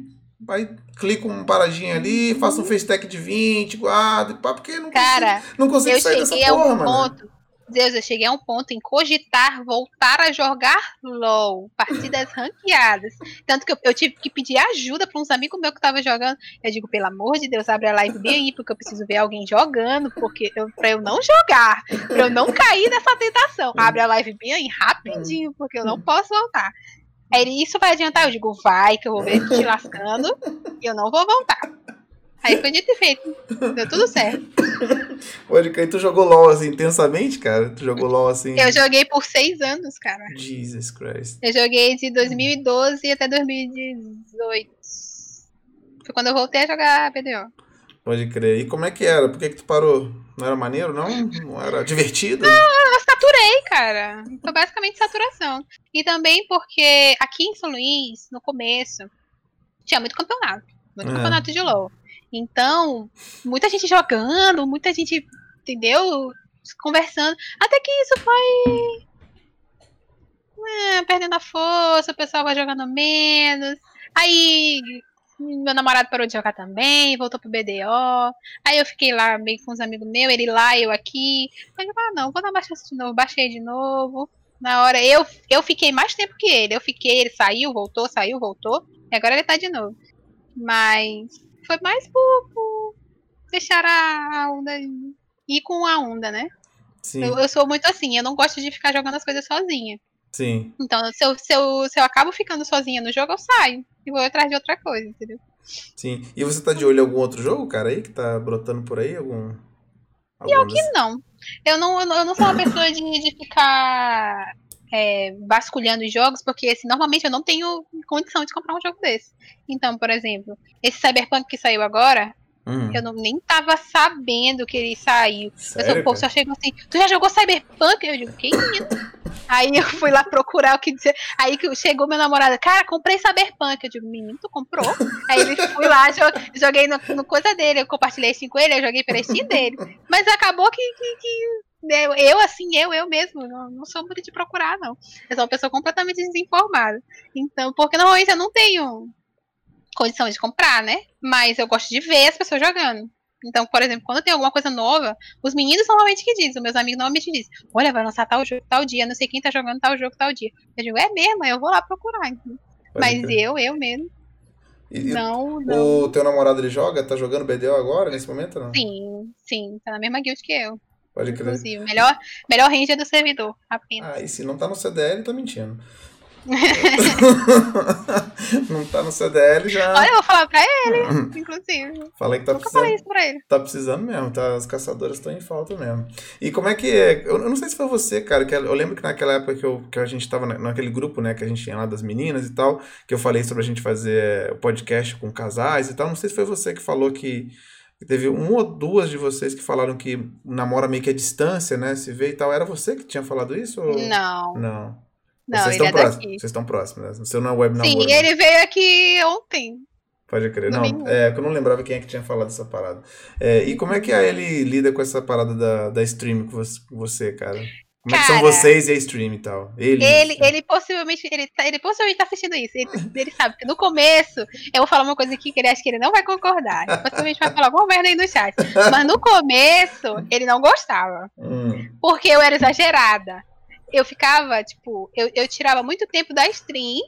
Aí clico um paradinho ali, faço um FaceTech de 20, guardo, porque não Cara, consigo, não consigo sair dessa porra, mano. Ponto Deus, eu cheguei a um ponto em cogitar voltar a jogar LOL, partidas <laughs> ranqueadas. Tanto que eu, eu tive que pedir ajuda para uns amigos meus que estavam jogando. Eu digo, pelo amor de Deus, abre a live bem aí, porque eu preciso ver alguém jogando, porque eu, pra eu não jogar, pra eu não cair nessa tentação. Abre a live bem aí rapidinho, porque eu não posso voltar. Aí isso vai adiantar? Eu digo, vai, que eu vou ver te lascando e eu não vou voltar. Aí foi dito e feito. Deu tudo certo. Pode crer. Tu jogou LOL assim intensamente, cara? Tu jogou LOL assim. Eu joguei por seis anos, cara. Jesus Christ. Eu joguei de 2012 até 2018. Foi quando eu voltei a jogar BDO. Pode crer. E como é que era? Por que, que tu parou? Não era maneiro, não? Não era divertido? Não, eu saturei, cara. Foi basicamente saturação. E também porque aqui em São Luís, no começo, tinha muito campeonato. Muito é. campeonato de LOL. Então, muita gente jogando, muita gente, entendeu? Conversando. Até que isso foi. é, perdendo a força, o pessoal vai jogando menos. Aí meu namorado parou de jogar também, voltou pro BDO. Aí eu fiquei lá meio com os amigos meus, ele lá, eu aqui. Aí eu falei, ah, não, vou dar baixar de novo, baixei de novo. Na hora eu, eu fiquei mais tempo que ele. Eu fiquei, ele saiu, voltou, saiu, voltou. E agora ele tá de novo. Mas foi mais por, por deixar a onda ir com a onda, né? Sim. Eu, eu, sou muito assim, eu não gosto de ficar jogando as coisas sozinha. Sim. Então, se eu, se, eu, se eu acabo ficando sozinha no jogo, eu saio e vou atrás de outra coisa, entendeu? Sim. E você tá de olho em algum outro jogo, cara, aí, que tá brotando por aí? Algum. Pior que não. Eu não, eu não sou uma pessoa de, de ficar é, vasculhando os jogos, porque assim, normalmente eu não tenho condição de comprar um jogo desse. Então, por exemplo, esse Cyberpunk que saiu agora, Hum. Eu não, nem tava sabendo que ele saiu. Sério, eu só, só chegou assim, tu já jogou Cyberpunk? Eu digo, que isso? Aí eu fui lá procurar o que dizer. Aí chegou meu namorado, cara, comprei Cyberpunk. Eu digo, menino, tu comprou? Aí ele foi lá, joguei no, no, coisa dele, eu compartilhei isso com ele, eu joguei pelo Steam dele. Mas acabou que, que, que eu, eu, assim, eu, eu mesmo, não, não sou muito de procurar, não. Eu sou uma pessoa completamente desinformada. Então, porque normalmente eu não tenho condição de comprar, né? Mas eu gosto de ver as pessoas jogando. Então, por exemplo, quando tem alguma coisa nova, os meninos normalmente que dizem, os meus amigos normalmente dizem, olha, vai lançar tal jogo tal dia, não sei quem tá jogando tal jogo tal dia. Eu digo, é mesmo, eu vou lá procurar. Mas eu, eu mesmo. E, não, não. O teu namorado ele joga? Tá jogando BDO agora, nesse momento não? Sim, sim, tá na mesma guild que eu. Pode crer. Inclusive, melhor, melhor ranger do servidor, apenas. Ah, e se não tá no CDL, tá mentindo. <laughs> não tá no CDL já. Olha, eu vou falar pra ele, <laughs> inclusive. Falei que tá Nunca precisando. falei isso pra ele. Tá precisando mesmo, tá? As caçadoras estão em falta mesmo. E como é que é? Eu não sei se foi você, cara, que eu lembro que naquela época que, eu, que a gente tava naquele grupo, né, que a gente tinha lá das meninas e tal, que eu falei sobre a gente fazer o podcast com casais e tal. Não sei se foi você que falou que. Teve uma ou duas de vocês que falaram que namora meio que a distância, né? Se vê e tal. Era você que tinha falado isso? Ou... Não. Não. Não, Vocês estão é próximos. Vocês estão próximos, né? Você não é web Sim, namoro. né? ele veio aqui ontem. Pode crer. Não, Domingo. é que eu não lembrava quem é que tinha falado essa parada. É, e como é que a Ellie lida com essa parada da, da stream com você, com cara? Como é que são Cara, vocês e a stream e tal? Ele. Ele, ele possivelmente, ele, tá, ele possivelmente tá assistindo isso. Ele, ele sabe que no começo, eu vou falar uma coisa aqui que ele acha que ele não vai concordar. Ele possivelmente vai falar alguma merda aí no chat. Mas no começo, ele não gostava. Hum, Porque eu era exagerada. Eu ficava, tipo, eu, eu tirava muito tempo da stream.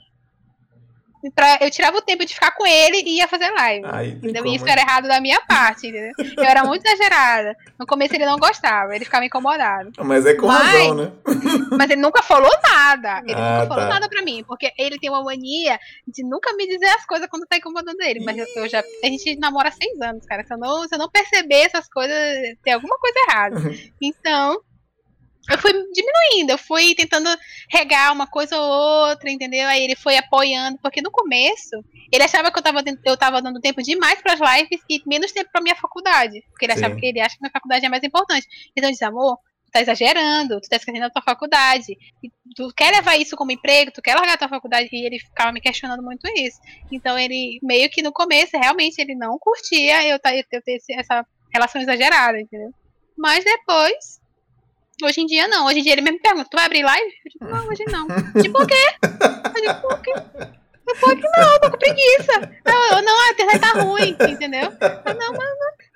Pra, eu tirava o tempo de ficar com ele e ia fazer live. aí tem Entendeu? como, E isso era errado da minha parte, entendeu? Eu era muito exagerada. No começo ele não gostava, ele ficava incomodado. Mas é com Mas- razão, né? Mas ele nunca falou nada. Ele Ah, nunca falou tá. nada pra mim. Porque ele tem uma mania de nunca me dizer as coisas quando tá incomodando ele. Mas eu, eu já. A gente namora há seis anos, cara. Se eu, não, se eu não perceber essas coisas, tem alguma coisa errada. <laughs> Então. Eu fui diminuindo, eu fui tentando regar uma coisa ou outra, entendeu? Aí ele foi apoiando, porque no começo ele achava que eu tava, eu tava dando tempo demais pras lives e menos tempo pra minha faculdade. Porque ele achava Sim. que ele acha que minha faculdade é mais importante. Então ele disse, amor, tu tá exagerando, tu tá esquecendo da tua faculdade. Tu quer levar isso como emprego, tu quer largar a tua faculdade. E ele ficava me questionando muito isso. Então ele, meio que no começo, realmente, ele não curtia eu, tá- eu ter essa relação exagerada, entendeu? Mas depois, hoje em dia não. Hoje em dia ele mesmo me pergunta, tu vai abrir live? Eu digo, não, hoje não. Tipo, por quê? Eu digo, por quê? Eu por que não? Eu tô com preguiça. Não, eu, não, a internet tá ruim, entendeu? Eu, não, mas,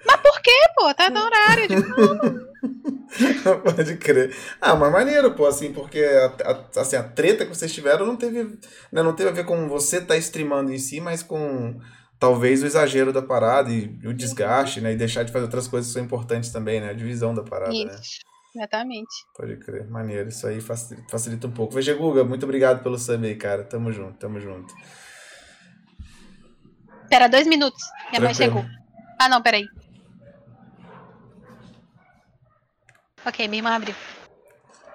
mas por quê, pô? Tá no horário. Eu digo, não, <laughs> Pode crer. Ah, mas maneiro, pô, assim, porque a, a- assim, a treta que vocês tiveram não teve, né, não teve a ver com você tá streamando em si, mas com talvez o exagero da parada e o desgaste, né? E deixar de fazer outras coisas que são importantes também, né? A divisão da parada, né? Exatamente. Pode crer, maneiro. Isso aí facilita, facilita um pouco. Veja, Guga, muito obrigado pelo sub aí, cara. Tamo junto, tamo junto. Pera, dois minutos. Minha mãe chegou. Ah, não, peraí. Ok, minha irmã abriu.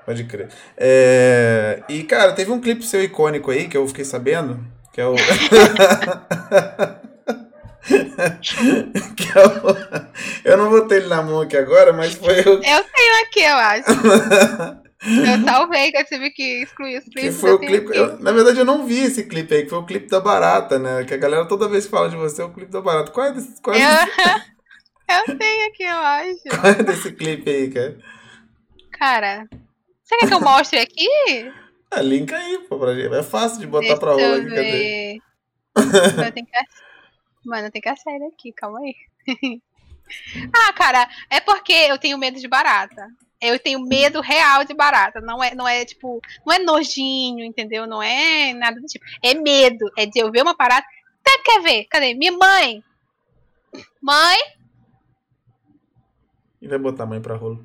Pode crer. É, E, cara, teve um clipe seu icônico aí que eu fiquei sabendo, que é o. <laughs> <laughs> que é. Eu não botei ele na mão aqui agora, mas foi o. Eu tenho aqui, eu acho. <laughs> Eu salvei, que eu tive que excluir os Que clipes. foi eu o tenho clipe. eu- na verdade, eu não vi esse clipe aí, que foi o clipe da Barata, né? Que a galera toda vez fala de você é o clipe da Barata. Qual é desse, qual é Eu, <laughs> eu tenho aqui, eu acho. qual é desse clipe aí, cara? Cara, você quer que eu mostre aqui? Ah, linka aí, pô, pra gente. É fácil de botar Deixa pra rola eu aqui, cadê? Mano, tem que... Mano, tem que achar ele aqui, calma aí. <laughs> ah, cara, é porque eu tenho medo de barata. Eu tenho medo real de barata. Não é, não é tipo, não é nojinho, entendeu? Não é nada do tipo. É medo. É de eu ver uma barata. Até quer ver? Cadê? Minha mãe. Mãe? E vai botar a mãe pra rola.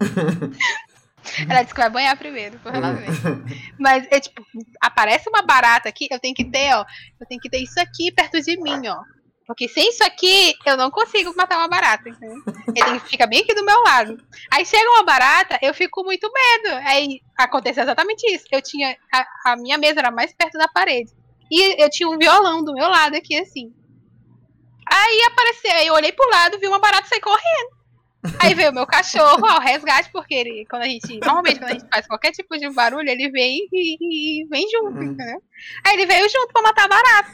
<laughs> Ela disse que vai banhar primeiro, ver. <laughs> Mas é tipo, aparece uma barata aqui, eu tenho que ter, ó. Eu tenho que ter isso aqui perto de mim, ó. Porque sem isso aqui, eu não consigo matar uma barata, entendeu? Ele fica bem aqui do meu lado. Aí chega uma barata, eu fico muito medo. Aí aconteceu exatamente isso. Eu tinha. A, a minha mesa era mais perto da parede. E eu tinha um violão do meu lado aqui, assim. Aí apareceu, aí eu olhei pro lado, vi uma barata sair correndo. Aí veio o meu cachorro ao resgate, porque ele, quando a gente. Normalmente, quando a gente faz qualquer tipo de barulho, ele vem e, e vem junto, Hum. entendeu? Aí ele veio junto pra matar a barata.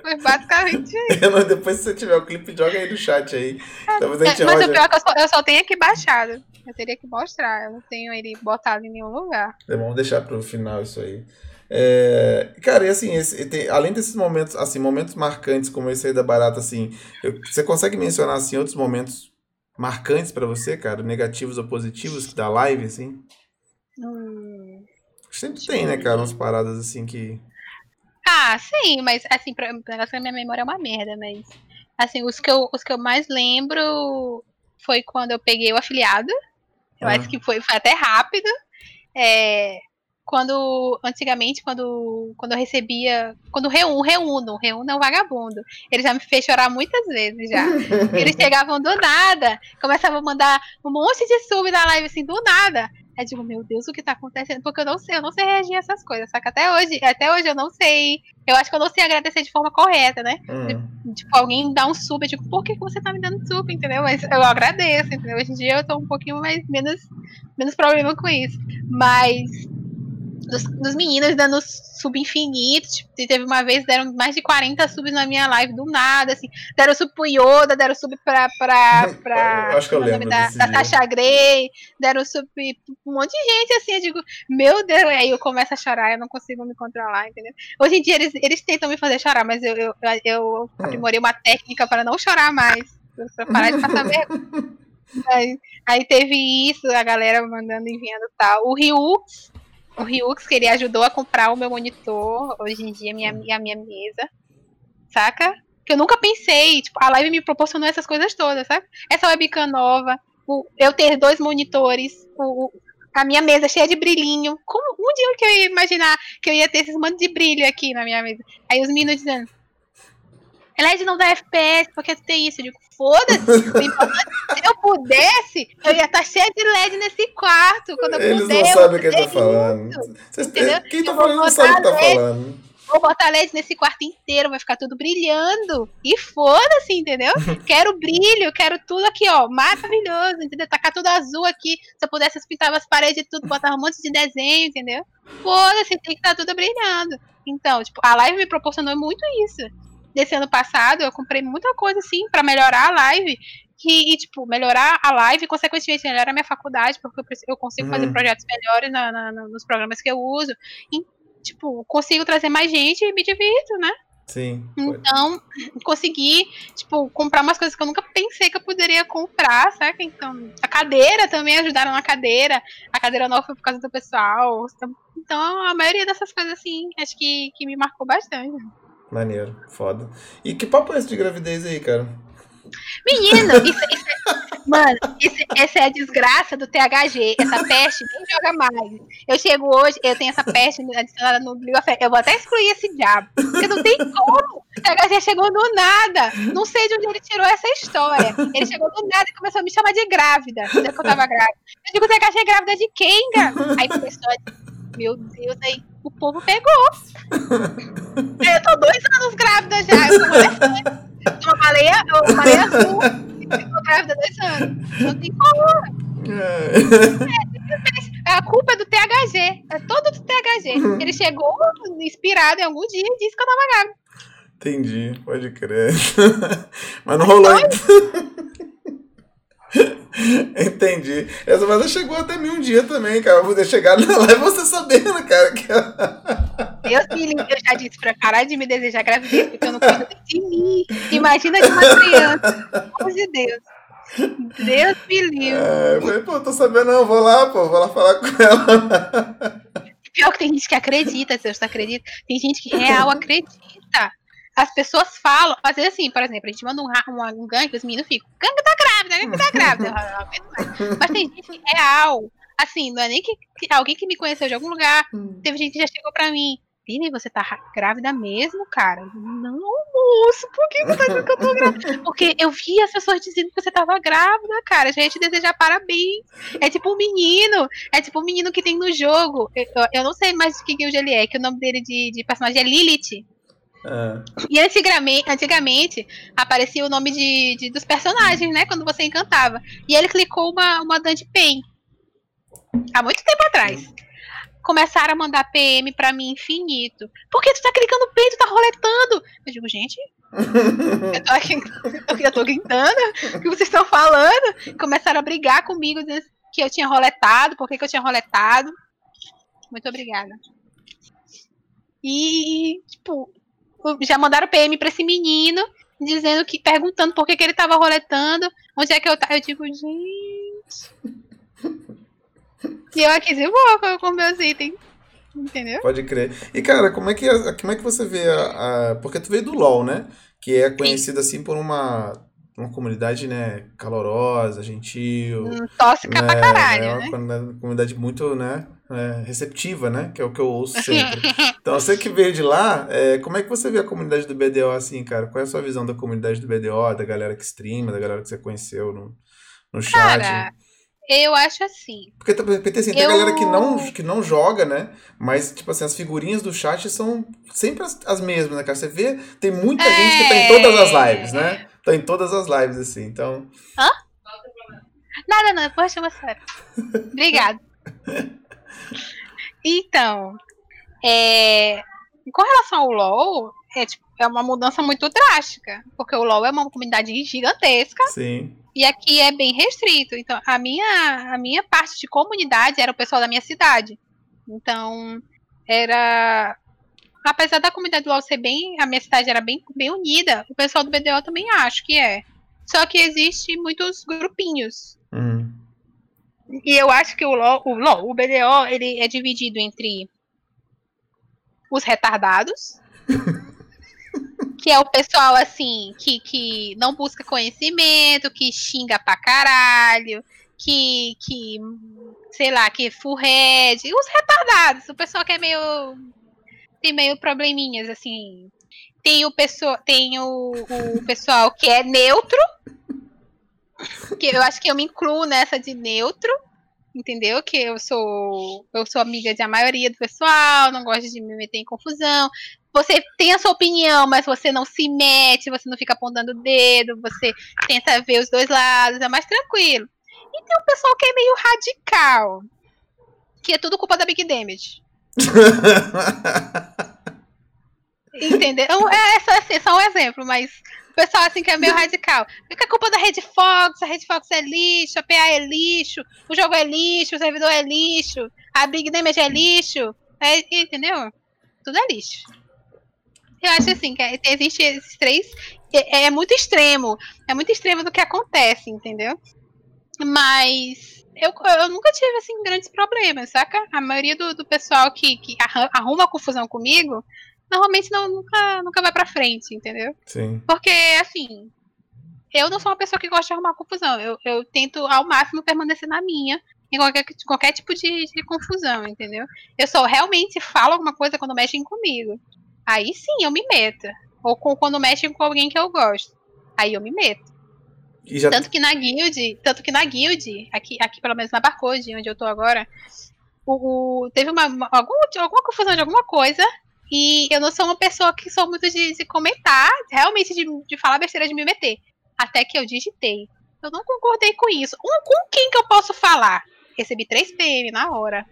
Foi basicamente isso. <laughs> Eu não- Depois, se você tiver o clipe, joga aí no chat aí. Talvez a gente É, Mas o roda. pior é que eu só, eu só tenho aqui baixado. Eu teria que mostrar. Eu não tenho ele botado em nenhum lugar. É, Vamos deixar pro final isso aí. É, cara, e assim, esse- tem- além desses momentos, assim, momentos marcantes como esse aí da barata, assim, eu- você consegue mencionar, assim, outros momentos marcantes pra você, cara? Negativos ou positivos da live, assim? Hum. Sempre tem, né, cara, umas paradas assim que... Ah, sim, mas assim, pra, o negócio da minha memória é uma merda, mas assim, os que eu, os que eu mais lembro foi quando eu peguei o afiliado. Eu Ah. acho que foi, foi até rápido. É, quando, antigamente, quando, quando eu recebia, quando reúno, reúno, reúno é um vagabundo. Ele já me fez chorar muitas vezes já. <laughs> Eles chegavam do nada, começavam a mandar um monte de sub na live assim, do nada. Aí eu digo, meu Deus, o que tá acontecendo? Porque eu não sei, eu não sei reagir a essas coisas, saca? Até hoje, até hoje eu não sei. Eu acho que eu não sei agradecer de forma correta, né? Hum, Tipo, alguém dá um sub, eu digo, por que, que você tá me dando sub, entendeu? Mas eu agradeço, entendeu? Hoje em dia eu tô um pouquinho mais, menos, menos problema com isso. Mas dos, dos meninos dando sub infinito, tipo, teve uma vez, deram mais de 40 subs na minha live do nada, assim, deram sub pro Yoda, deram sub pra, pra, <laughs> pra acho que eu é lembro da, da dia. Sasha Grey, deram sub pra um monte de gente, assim, eu digo, meu Deus, aí eu começo a chorar, eu não consigo me controlar, entendeu? Hoje em dia eles, eles tentam me fazer chorar, mas eu, eu, eu aprimorei uma técnica para não chorar mais, pra parar de passar vergonha. <laughs> Aí, aí teve isso, a galera mandando, enviando tal. O Ryux, o Ryux, que ele ajudou a comprar o meu monitor, hoje em dia, minha, a minha mesa, saca? Que eu nunca pensei, tipo, a live me proporcionou essas coisas todas, sabe? Essa webcam nova, o, eu ter dois monitores, o, a minha mesa cheia de brilhinho. Como um dia que eu ia imaginar que eu ia ter esses mantos de brilho aqui na minha mesa? Aí os meninos dizendo. LED não dá FPS, porque tem isso. Eu digo, foda-se. é Se eu pudesse, eu ia estar cheia de LED nesse quarto. Quando eu Eles puder, não sabem o que ele tá falando. Vocês- entendeu? Quem tá falando não sabe o que tá LED. falando. Vou botar LED nesse quarto inteiro, vai ficar tudo brilhando. E foda-se, entendeu? <laughs> quero brilho, quero tudo aqui, ó, maravilhoso, entendeu? Tacar tudo azul aqui. Se eu pudesse, eu pintava as paredes e tudo, botava um monte de desenho, entendeu? Foda-se, tem que estar tudo brilhando. Então, tipo, a live me proporcionou muito isso. Desse ano passado, eu comprei muita coisa, assim, pra melhorar a live. Que, e, tipo, melhorar a live e, consequentemente, melhorar a minha faculdade, porque eu, consigo fazer Uhum. projetos melhores na- na- nos programas que eu uso. E, tipo, consigo trazer mais gente e me divirto, né? Sim. pode. Então, consegui, tipo, comprar umas coisas que eu nunca pensei que eu poderia comprar, saca? Então, a cadeira também ajudaram na cadeira. A cadeira nova foi por causa do pessoal. Então, a maioria dessas coisas, assim, acho que, que me marcou bastante. Maneiro, foda. E que papo é esse de gravidez aí, cara? Menino, <laughs> isso, isso é- Mano, isso- essa é a desgraça do THG. Essa peste nem joga mais. Eu chego hoje, eu tenho essa peste adicionada no Legends. Eu vou até excluir esse diabo. Porque não tem como. O THG chegou do nada. Não sei de onde ele tirou essa história. Ele chegou do nada e começou a me chamar de grávida. Que eu tava grávida. Eu digo, THG é grávida de quem, cara? Aí começou a. Meu Deus, aí o povo pegou. <laughs> Eu tô dois anos grávida já. Eu sou uma uma baleia, uma baleia azul. Grávida dois anos. Não tem como. A culpa é do THG. É todo do THG. Ele chegou inspirado em algum dia e disse que eu tava grávida. Entendi, pode crer. <laughs> Mas não rolou. <laughs> Entendi. Essa mas chegou até mim um dia também, cara. Eu vou chegado <laughs> lá e você sabendo, cara. Que... <laughs> Deus me livre, eu já disse pra parar de me desejar gravidez, porque eu não cuido de mim. Imagina de uma criança. Pelo amor de Deus. Deus me livre. É, eu falei, pô, tô sabendo não, vou lá, pô, vou lá falar com ela. Pior que tem gente que acredita, você acredita? Tem gente que real acredita. As pessoas falam, às vezes assim, por exemplo, a gente manda um, um, um gangue, os meninos ficam, gangue tá grávida, gangue tá grávida. <laughs> Mas tem gente que real, assim, não é nem que, que, alguém que me conheceu de algum lugar, hum. teve gente que já chegou pra mim, Vini, você tá grávida mesmo, cara? Não, moço, por que você tá dizendo que eu tô grávida? <laughs> Porque eu vi as pessoas dizendo que você tava grávida, cara. Já ia te desejar parabéns. É tipo um menino. É tipo um menino que tem no jogo. Eu, eu não sei mais de que guild ele é, que o nome dele de, de personagem é Lilith. É. E antigamente, antigamente aparecia o nome de, de, dos personagens, né? Quando você encantava. E ele clicou uma, uma Dandy Pen. Há muito tempo atrás começaram a mandar PM pra mim infinito. Por que tu tá clicando peito, tá roletando? Eu digo, gente, <laughs> eu tô aqui, eu tô gritando, o que vocês estão falando? Começaram a brigar comigo, dizendo que eu tinha roletado, por que, que eu tinha roletado. Muito obrigada. E, tipo, já mandaram PM pra esse menino, dizendo que, perguntando por que, que ele tava roletando, onde é que eu tava. Eu digo, gente. E eu aqui de boa com meus itens. Entendeu? Pode crer. E, cara, como é que, como é que você vê a, a, Porque tu veio do LoL, né? Que é conhecido assim por uma, uma comunidade, né, calorosa, gentil. Hum, tóxica né, pra caralho, é uma né? comunidade muito, né, é, receptiva, né? Que é o que eu ouço sempre. <laughs> então, você que veio de lá, é, como é que você vê a comunidade do BDO assim, cara? Qual é a sua visão da comunidade do BDO, da galera que streama, da galera que você conheceu no, no chat? Cara, eu acho assim. Porque, porque assim, tem eu... galera que não, que não joga, né? Mas, tipo assim, as figurinhas do chat são sempre as, as mesmas, né, cara? Você vê, tem muita é... gente que tá em todas as lives, né? Tá em todas as lives, assim, então. Hã? Nada, não, depois chama sério. Obrigada. <laughs> então, é... com relação ao LoL, é, tipo, é uma mudança muito drástica. Porque o LoL é uma comunidade gigantesca. Sim. E aqui é bem restrito. Então, a minha, a minha parte de comunidade era o pessoal da minha cidade. Então, era. Apesar da comunidade do LoL ser bem. A minha cidade era bem, bem unida, o pessoal do BDO também acho que é. Só que existe muitos grupinhos. Uhum. E eu acho que o LoL, o LoL, o BDO, ele é dividido entre os retardados. <laughs> que é o pessoal assim que, que não busca conhecimento, que xinga pra caralho, que, que sei lá, que furrede, os retardados, o pessoal que é meio tem meio probleminhas assim. Tem o pessoal, tem o, o pessoal que é neutro, que eu acho que eu me incluo nessa de neutro, entendeu? Que eu sou eu sou amiga de a maioria do pessoal, não gosto de me meter em confusão você tem a sua opinião, mas você não se mete, você não fica apontando o dedo, você tenta ver os dois lados, é mais tranquilo. E tem um pessoal que é meio radical, que é tudo culpa da Big Damage. <laughs> Entendeu? É, é só, assim, só um exemplo, mas o pessoal assim que é meio radical. Fica a culpa da Red Fox, a Red Fox é lixo, a PA é lixo, o jogo é lixo, o servidor é lixo, a Big Damage é lixo. É, entendeu? Tudo é lixo. Eu acho assim, que é, existe esses três. É, é, muito extremo. É muito extremo do que acontece, entendeu? Mas eu, eu nunca tive, assim, grandes problemas, saca? A maioria do, do pessoal que, que arruma confusão comigo, normalmente não, nunca, nunca vai pra frente, entendeu? Sim. Porque, assim, eu não sou uma pessoa que gosta de arrumar confusão. Eu, eu tento ao máximo permanecer na minha, em qualquer, qualquer tipo de, de confusão, entendeu? Eu só realmente falo alguma coisa quando mexem comigo. Aí sim eu me meto. Ou com, quando mexem com alguém que eu gosto. Aí eu me meto. Já... Tanto que na guild, tanto que na guild, aqui, aqui pelo menos na Barcode, onde eu tô agora, o, o teve uma, algum, alguma confusão de alguma coisa. E eu não sou uma pessoa que sou muito de, de comentar, realmente de, de falar besteira de me meter. Até que eu digitei. Eu não concordei com isso. Um, com quem que eu posso falar? Recebi 3 PM na hora.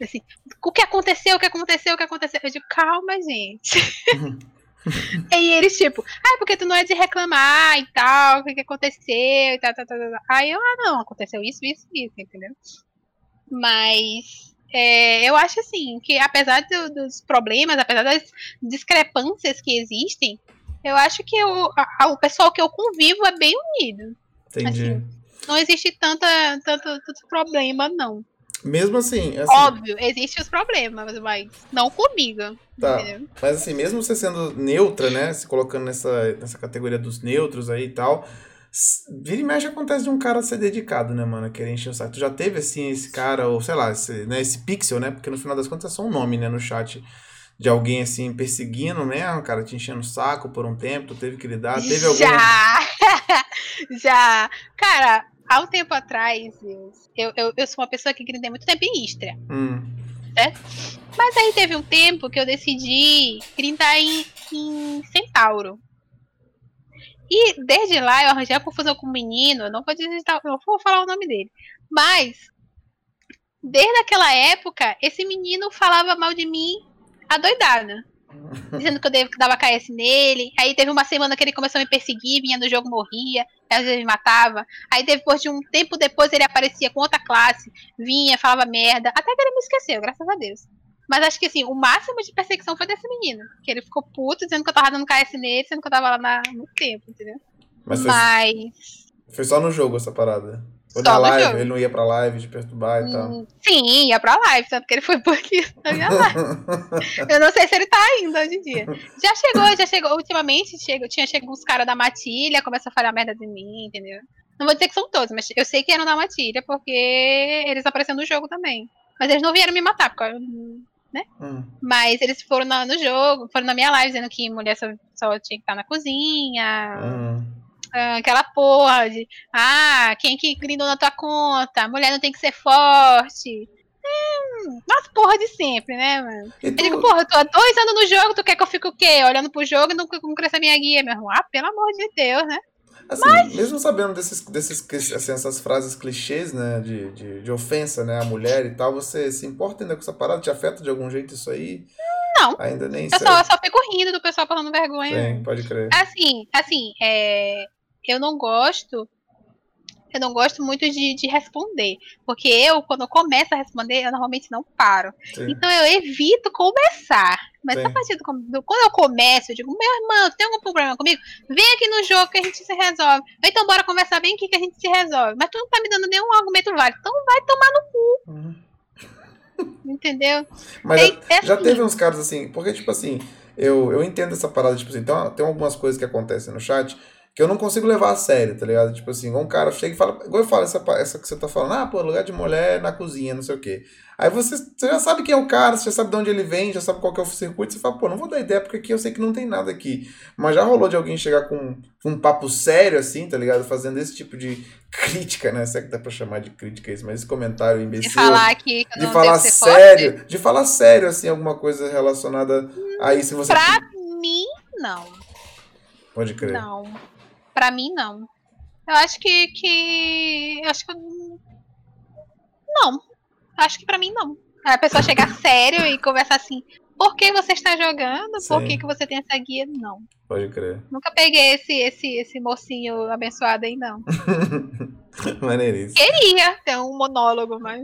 Assim, o que aconteceu, o que aconteceu, o que aconteceu? Eu digo, calma, gente. <laughs> <laughs> e eles, tipo, ah, porque tu não é de reclamar e tal, o que, que aconteceu e tal, tal, tal, tal. Aí eu, ah, não, aconteceu isso, isso, isso, entendeu? Mas é, eu acho assim que apesar do, dos problemas, apesar das discrepâncias que existem, eu acho que eu, a, o pessoal que eu convivo é bem unido. Entendi. Assim, não existe tanta, tanto, tanto problema, não. Mesmo assim, assim. Óbvio, existem os problemas, mas não comigo. Tá. Entendeu? Mas assim, mesmo você sendo neutra, né? Se colocando nessa, nessa categoria dos neutros aí e tal. Vira e mexe acontece de um cara ser dedicado, né, mano? Querer encher o saco. Tu já teve, assim, esse cara, ou sei lá, esse, né, esse pixel, né? Porque no final das contas é só um nome, né, no chat. De alguém, assim, perseguindo, né? Um cara te enchendo o saco por um tempo, tu teve que lidar. Teve algum... Já! <laughs> já! Cara, há um tempo atrás, eu, eu, eu sou uma pessoa que gritei muito tempo em Istria. Hum. Né? Mas aí teve um tempo que eu decidi gritar em, em Centauro. E desde lá eu arranjei a confusão com o menino, eu não vou dizer, não vou falar o nome dele. Mas desde aquela época, esse menino falava mal de mim adoidada. Dizendo que eu dava KS nele. Aí teve uma semana que ele começou a me perseguir, vinha no jogo, morria. Às vezes me matava. Aí depois de um tempo depois ele aparecia com outra classe, vinha, falava merda. Até que ele me esqueceu, graças a Deus. Mas acho que assim, o máximo de perseguição foi desse menino. Que ele ficou puto dizendo que eu tava dando KS nele, sendo que eu tava lá na, no tempo, entendeu? Mas Mas. Foi só no jogo essa parada. Ou na live, ele não ia pra live de perturbar e tal. Hum, sim, ia pra live, tanto que ele foi <laughs> por aqui na minha live. eu não sei se ele tá ainda hoje em dia. Já chegou, já chegou. Ultimamente chegou, tinha chegado uns caras da matilha, começa a falar merda de mim, entendeu? Não vou dizer que são todos, mas eu sei que eram da matilha, porque eles apareceram no jogo também. Mas eles não vieram me matar, porque né? Hum. Mas eles foram na, no jogo, foram na minha live dizendo que mulher só, só tinha que estar na cozinha. Hum. Ah, aquela porra de ah, quem que grindou na tua conta? Mulher não tem que ser forte. É, umas porra de sempre, né, mano? Tu... Eu digo, porra, eu tô há dois anos no jogo, tu quer que eu fique o quê? Olhando pro jogo e não, não cresça minha guia, meu irmão. Ah, pelo amor de Deus, né? Assim, Mas... mesmo sabendo desses, desses assim, essas frases clichês, né, de, de, de, ofensa, né, à mulher e tal, você se importa ainda com essa parada? Te afeta de algum jeito isso aí? Não. Ainda nem eu só, eu só fico rindo do pessoal passando vergonha. Sim, pode crer. Assim, assim, é eu não gosto. Eu não gosto muito de, de responder. Porque eu, quando eu começo a responder, eu normalmente não paro. Sim. Então eu evito começar. Mas Sim. a partir do, do, Quando eu começo, eu digo, meu irmão, tem algum problema comigo? Vem aqui no jogo que a gente se resolve. Então bora conversar bem aqui que a gente se resolve. Mas tu não tá me dando nenhum argumento válido. Então vai tomar no cu. Uhum. Entendeu? Mas tem, já, é já assim. teve uns casos assim, porque, tipo assim, eu, eu entendo essa parada, tipo assim, então, tem algumas coisas que acontecem no chat que eu não consigo levar a sério, tá ligado? Tipo assim, um cara chega e fala, igual eu falo essa, essa que você tá falando, ah, pô, lugar de mulher na cozinha, não sei o quê. Aí você, você já sabe quem é o cara, você já sabe de onde ele vem, já sabe qual que é o circuito, você fala, pô, não vou dar ideia porque aqui eu sei que não tem nada aqui. Mas já rolou de alguém chegar com, com um papo sério assim, tá ligado? Fazendo esse tipo de <laughs> crítica, né? Se é que dá pra chamar de crítica isso, mas esse comentário imbecil. De falar aqui que De falar sério, forte. de falar sério, assim, alguma coisa relacionada a isso. Você... Pra mim, não. Pode crer. Não. Pra mim, não. Eu acho que. que acho que. Não. Acho que pra mim, não. A pessoa chegar sério e conversar assim. Por que você está jogando? Sim. Por que, que você tem essa guia? Não. Pode crer. Nunca peguei esse, esse, esse mocinho abençoado aí, não. <laughs> Maneiríssimo. Queria ter um monólogo, mas.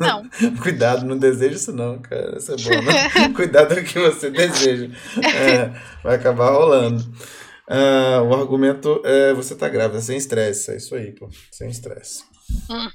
Não. <laughs> Cuidado, não deseja isso, não, cara. Isso é bom, né? <laughs> Cuidado com o que você deseja. É, vai acabar rolando. Uh, o argumento é você tá grávida, sem estresse. É isso aí, pô. Sem estresse. Hum.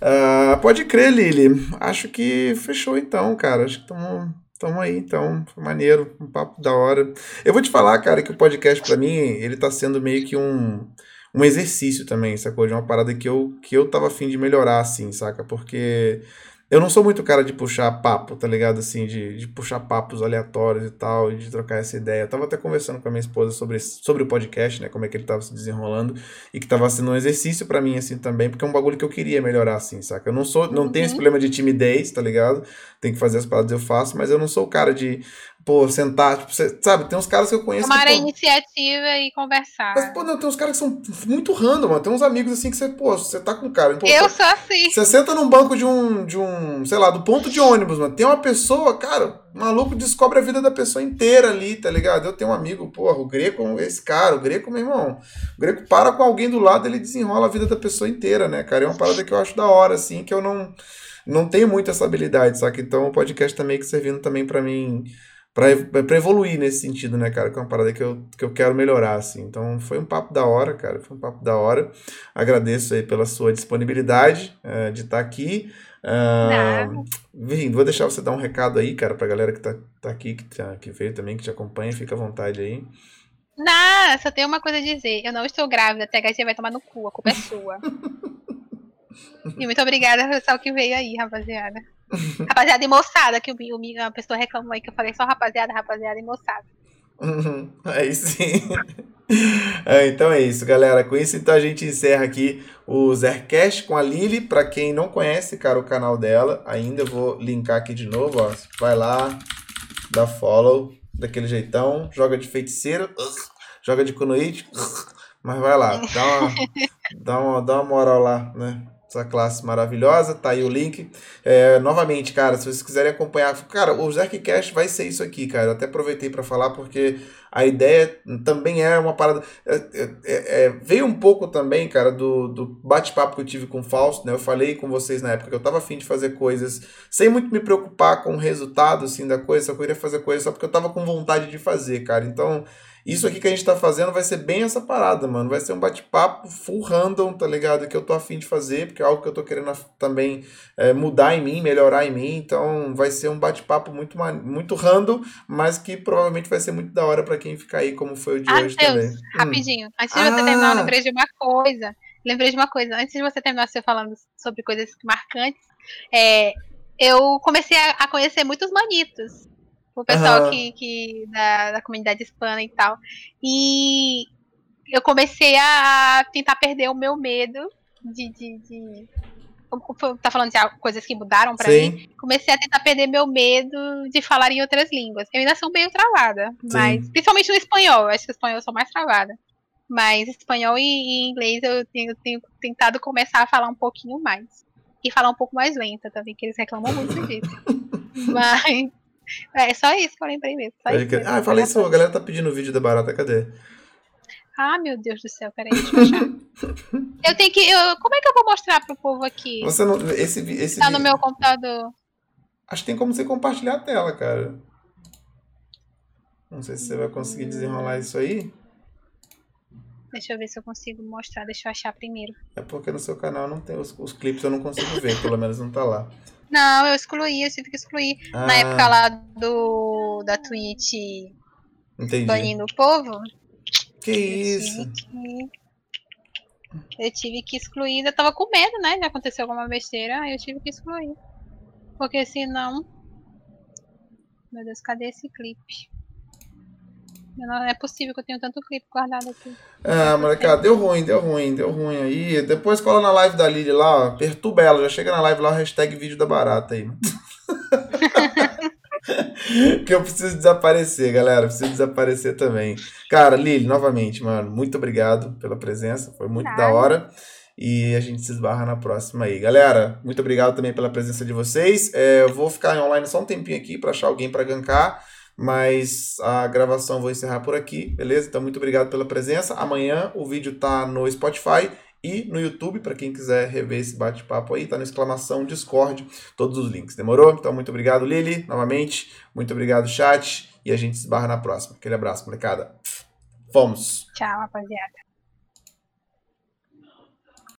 Uh, pode crer, Lili. Acho que fechou então, cara. Acho que estamos Tamo aí, então, foi maneiro, um papo da hora. Eu vou te falar, cara, que o podcast para mim, ele tá sendo meio que um, um exercício também, sacou? De uma parada que eu, que eu tava afim de melhorar, assim, saca? Porque eu não sou muito cara de puxar papo, tá ligado? Assim, de, de puxar papos aleatórios e tal, de trocar essa ideia. Eu tava até conversando com a minha esposa sobre, sobre o podcast, né? Como é que ele tava se desenrolando. E que tava sendo um exercício para mim, assim, também, porque é um bagulho que eu queria melhorar, assim, saca? Eu não sou, não uhum. tenho esse uhum. problema de timidez, tá ligado? Tem que fazer as paradas, eu faço, mas eu não sou o cara de pô, sentar, tipo, você, sabe, tem uns caras que eu conheço. Tomar que, a pô, iniciativa e conversar. mas, pô, não, tem uns caras que são muito random, mano. Tem uns amigos assim que você, pô, você tá com cara. Pô, eu sou assim. Você senta num banco de um, de um, sei lá, do ponto de ônibus, mano. Tem uma pessoa, cara, maluco descobre a vida da pessoa inteira ali, tá ligado? Eu tenho um amigo, porra, o Greco, esse cara, o Greco, meu irmão. O Greco para com alguém do lado, ele desenrola a vida da pessoa inteira, né, cara? É uma parada que eu acho da hora, assim, que eu não, não tenho muito essa habilidade, saca? Então o podcast tá meio que servindo também pra mim, pra, ev- pra evoluir nesse sentido, né, cara? Que é uma parada que eu, que eu quero melhorar, assim. Então foi um papo da hora, cara, foi um papo da hora. Agradeço aí pela sua disponibilidade eh, de estar aqui. Ah, Nada. Vim, vou deixar você dar um recado aí, cara, pra galera que tá, tá aqui, que, tá, que veio também, que te acompanha, fica à vontade aí. Não, só tenho uma coisa a dizer. Eu não estou grávida, a THG vai tomar no cu, a culpa é sua. <laughs> e muito obrigada pessoal que veio aí, rapaziada. Rapaziada e moçada, que o, Mi- o, Mi- a pessoa reclamou aí que eu falei só rapaziada, rapaziada e moçada. Uhum, Aí sim. <laughs> É, então é isso, galera. Com isso, então a gente encerra aqui o Zercast com a Lili. Pra quem não conhece, cara, o canal dela, ainda eu vou linkar aqui de novo, ó. Vai lá, dá follow, daquele jeitão, joga de feiticeiro, joga de Kunoichi, mas vai lá, dá uma, <laughs> dá uma, dá uma moral lá, né? Essa classe maravilhosa, tá aí o link. É, novamente, cara, se vocês quiserem acompanhar, cara, o Zerkcast vai ser isso aqui, cara. Eu até aproveitei pra falar porque a ideia também é uma parada. é, é, é, veio um pouco também, cara, do, do bate-papo que eu tive com o Fausto, né? Eu falei com vocês na época que eu tava afim de fazer coisas sem muito me preocupar com o resultado, assim, da coisa, só queria fazer coisa só porque eu tava com vontade de fazer, cara. Então, isso aqui que a gente tá fazendo vai ser bem essa parada, mano. Vai ser um bate-papo full random, tá ligado? Que eu tô afim de fazer, porque é algo que eu tô querendo também é, mudar em mim, melhorar em mim. Então, vai ser um bate-papo muito, muito random, mas que provavelmente vai ser muito da hora pra quem ficar aí, como foi o de Ah, hoje Deus, também. Hum. rapidinho. Antes de você terminar, Ah. eu lembrei de uma coisa. Lembrei de uma coisa. Antes de você terminar você falando sobre coisas marcantes, é, eu comecei a, a conhecer muitos manitos. O pessoal Aham. que, que da, da comunidade hispana e tal. E eu comecei a tentar perder o meu medo de. de, de tá falando de coisas que mudaram pra mim Sim, comecei a tentar perder meu medo de falar em outras línguas. Eu ainda sou meio travada, mas principalmente no espanhol, eu acho que o espanhol eu sou mais travada. Mas espanhol e, e inglês eu tenho, tenho tentado começar a falar um pouquinho mais. E falar um pouco mais lenta também, que eles reclamam muito disso. <laughs> mas é só isso que eu lembrei mesmo. Só isso mesmo. Ah, eu falei isso, a galera tá pedindo o vídeo da barata, cadê? Ah, meu Deus do céu, peraí, deixa eu achar. <laughs> eu tenho que. eu- como é que eu vou mostrar pro povo aqui? Você não. Esse, esse Tá no vi- meu computador. Acho que tem como você compartilhar a tela, cara. Não sei se você vai conseguir desenrolar isso aí. Deixa eu ver se eu consigo mostrar. Deixa eu achar primeiro. É porque no seu canal não tem os, os clipes, eu não consigo ver, pelo menos não tá lá. Não, eu excluí, eu tive que excluir. Ah, Na época lá do da Twitch Entendi. banindo o povo, Que eu isso? tive que. Eu tive que excluir. Eu tava com medo, né? De acontecer alguma besteira, aí eu tive que excluir. Porque senão. Meu Deus, cadê esse clipe? Não é possível que eu tenha tanto clipe guardado aqui. Ah, molecada, deu ruim, deu ruim, deu ruim aí. Depois cola na live da Lili lá, ó, perturba ela, já chega na live lá, hashtag vídeo da barata aí. <laughs> que eu preciso desaparecer, galera. Preciso desaparecer também. Cara, Lili, novamente, mano, muito obrigado pela presença. Foi muito da Nada. hora. E a gente se esbarra na próxima aí. Galera, muito obrigado também pela presença de vocês. É, eu vou ficar online só um tempinho aqui pra achar alguém pra gankar. Mas a gravação vou encerrar por aqui, beleza? Então, muito obrigado pela presença. Amanhã o vídeo tá no Spotify e no YouTube, para quem quiser rever esse bate-papo aí, tá no exclamação Discord, todos os links. Demorou? Então, muito obrigado, Lili, novamente. Muito obrigado, chat. E a gente se esbarra na próxima. Aquele abraço, molecada. Fomos! Tchau, rapaziada.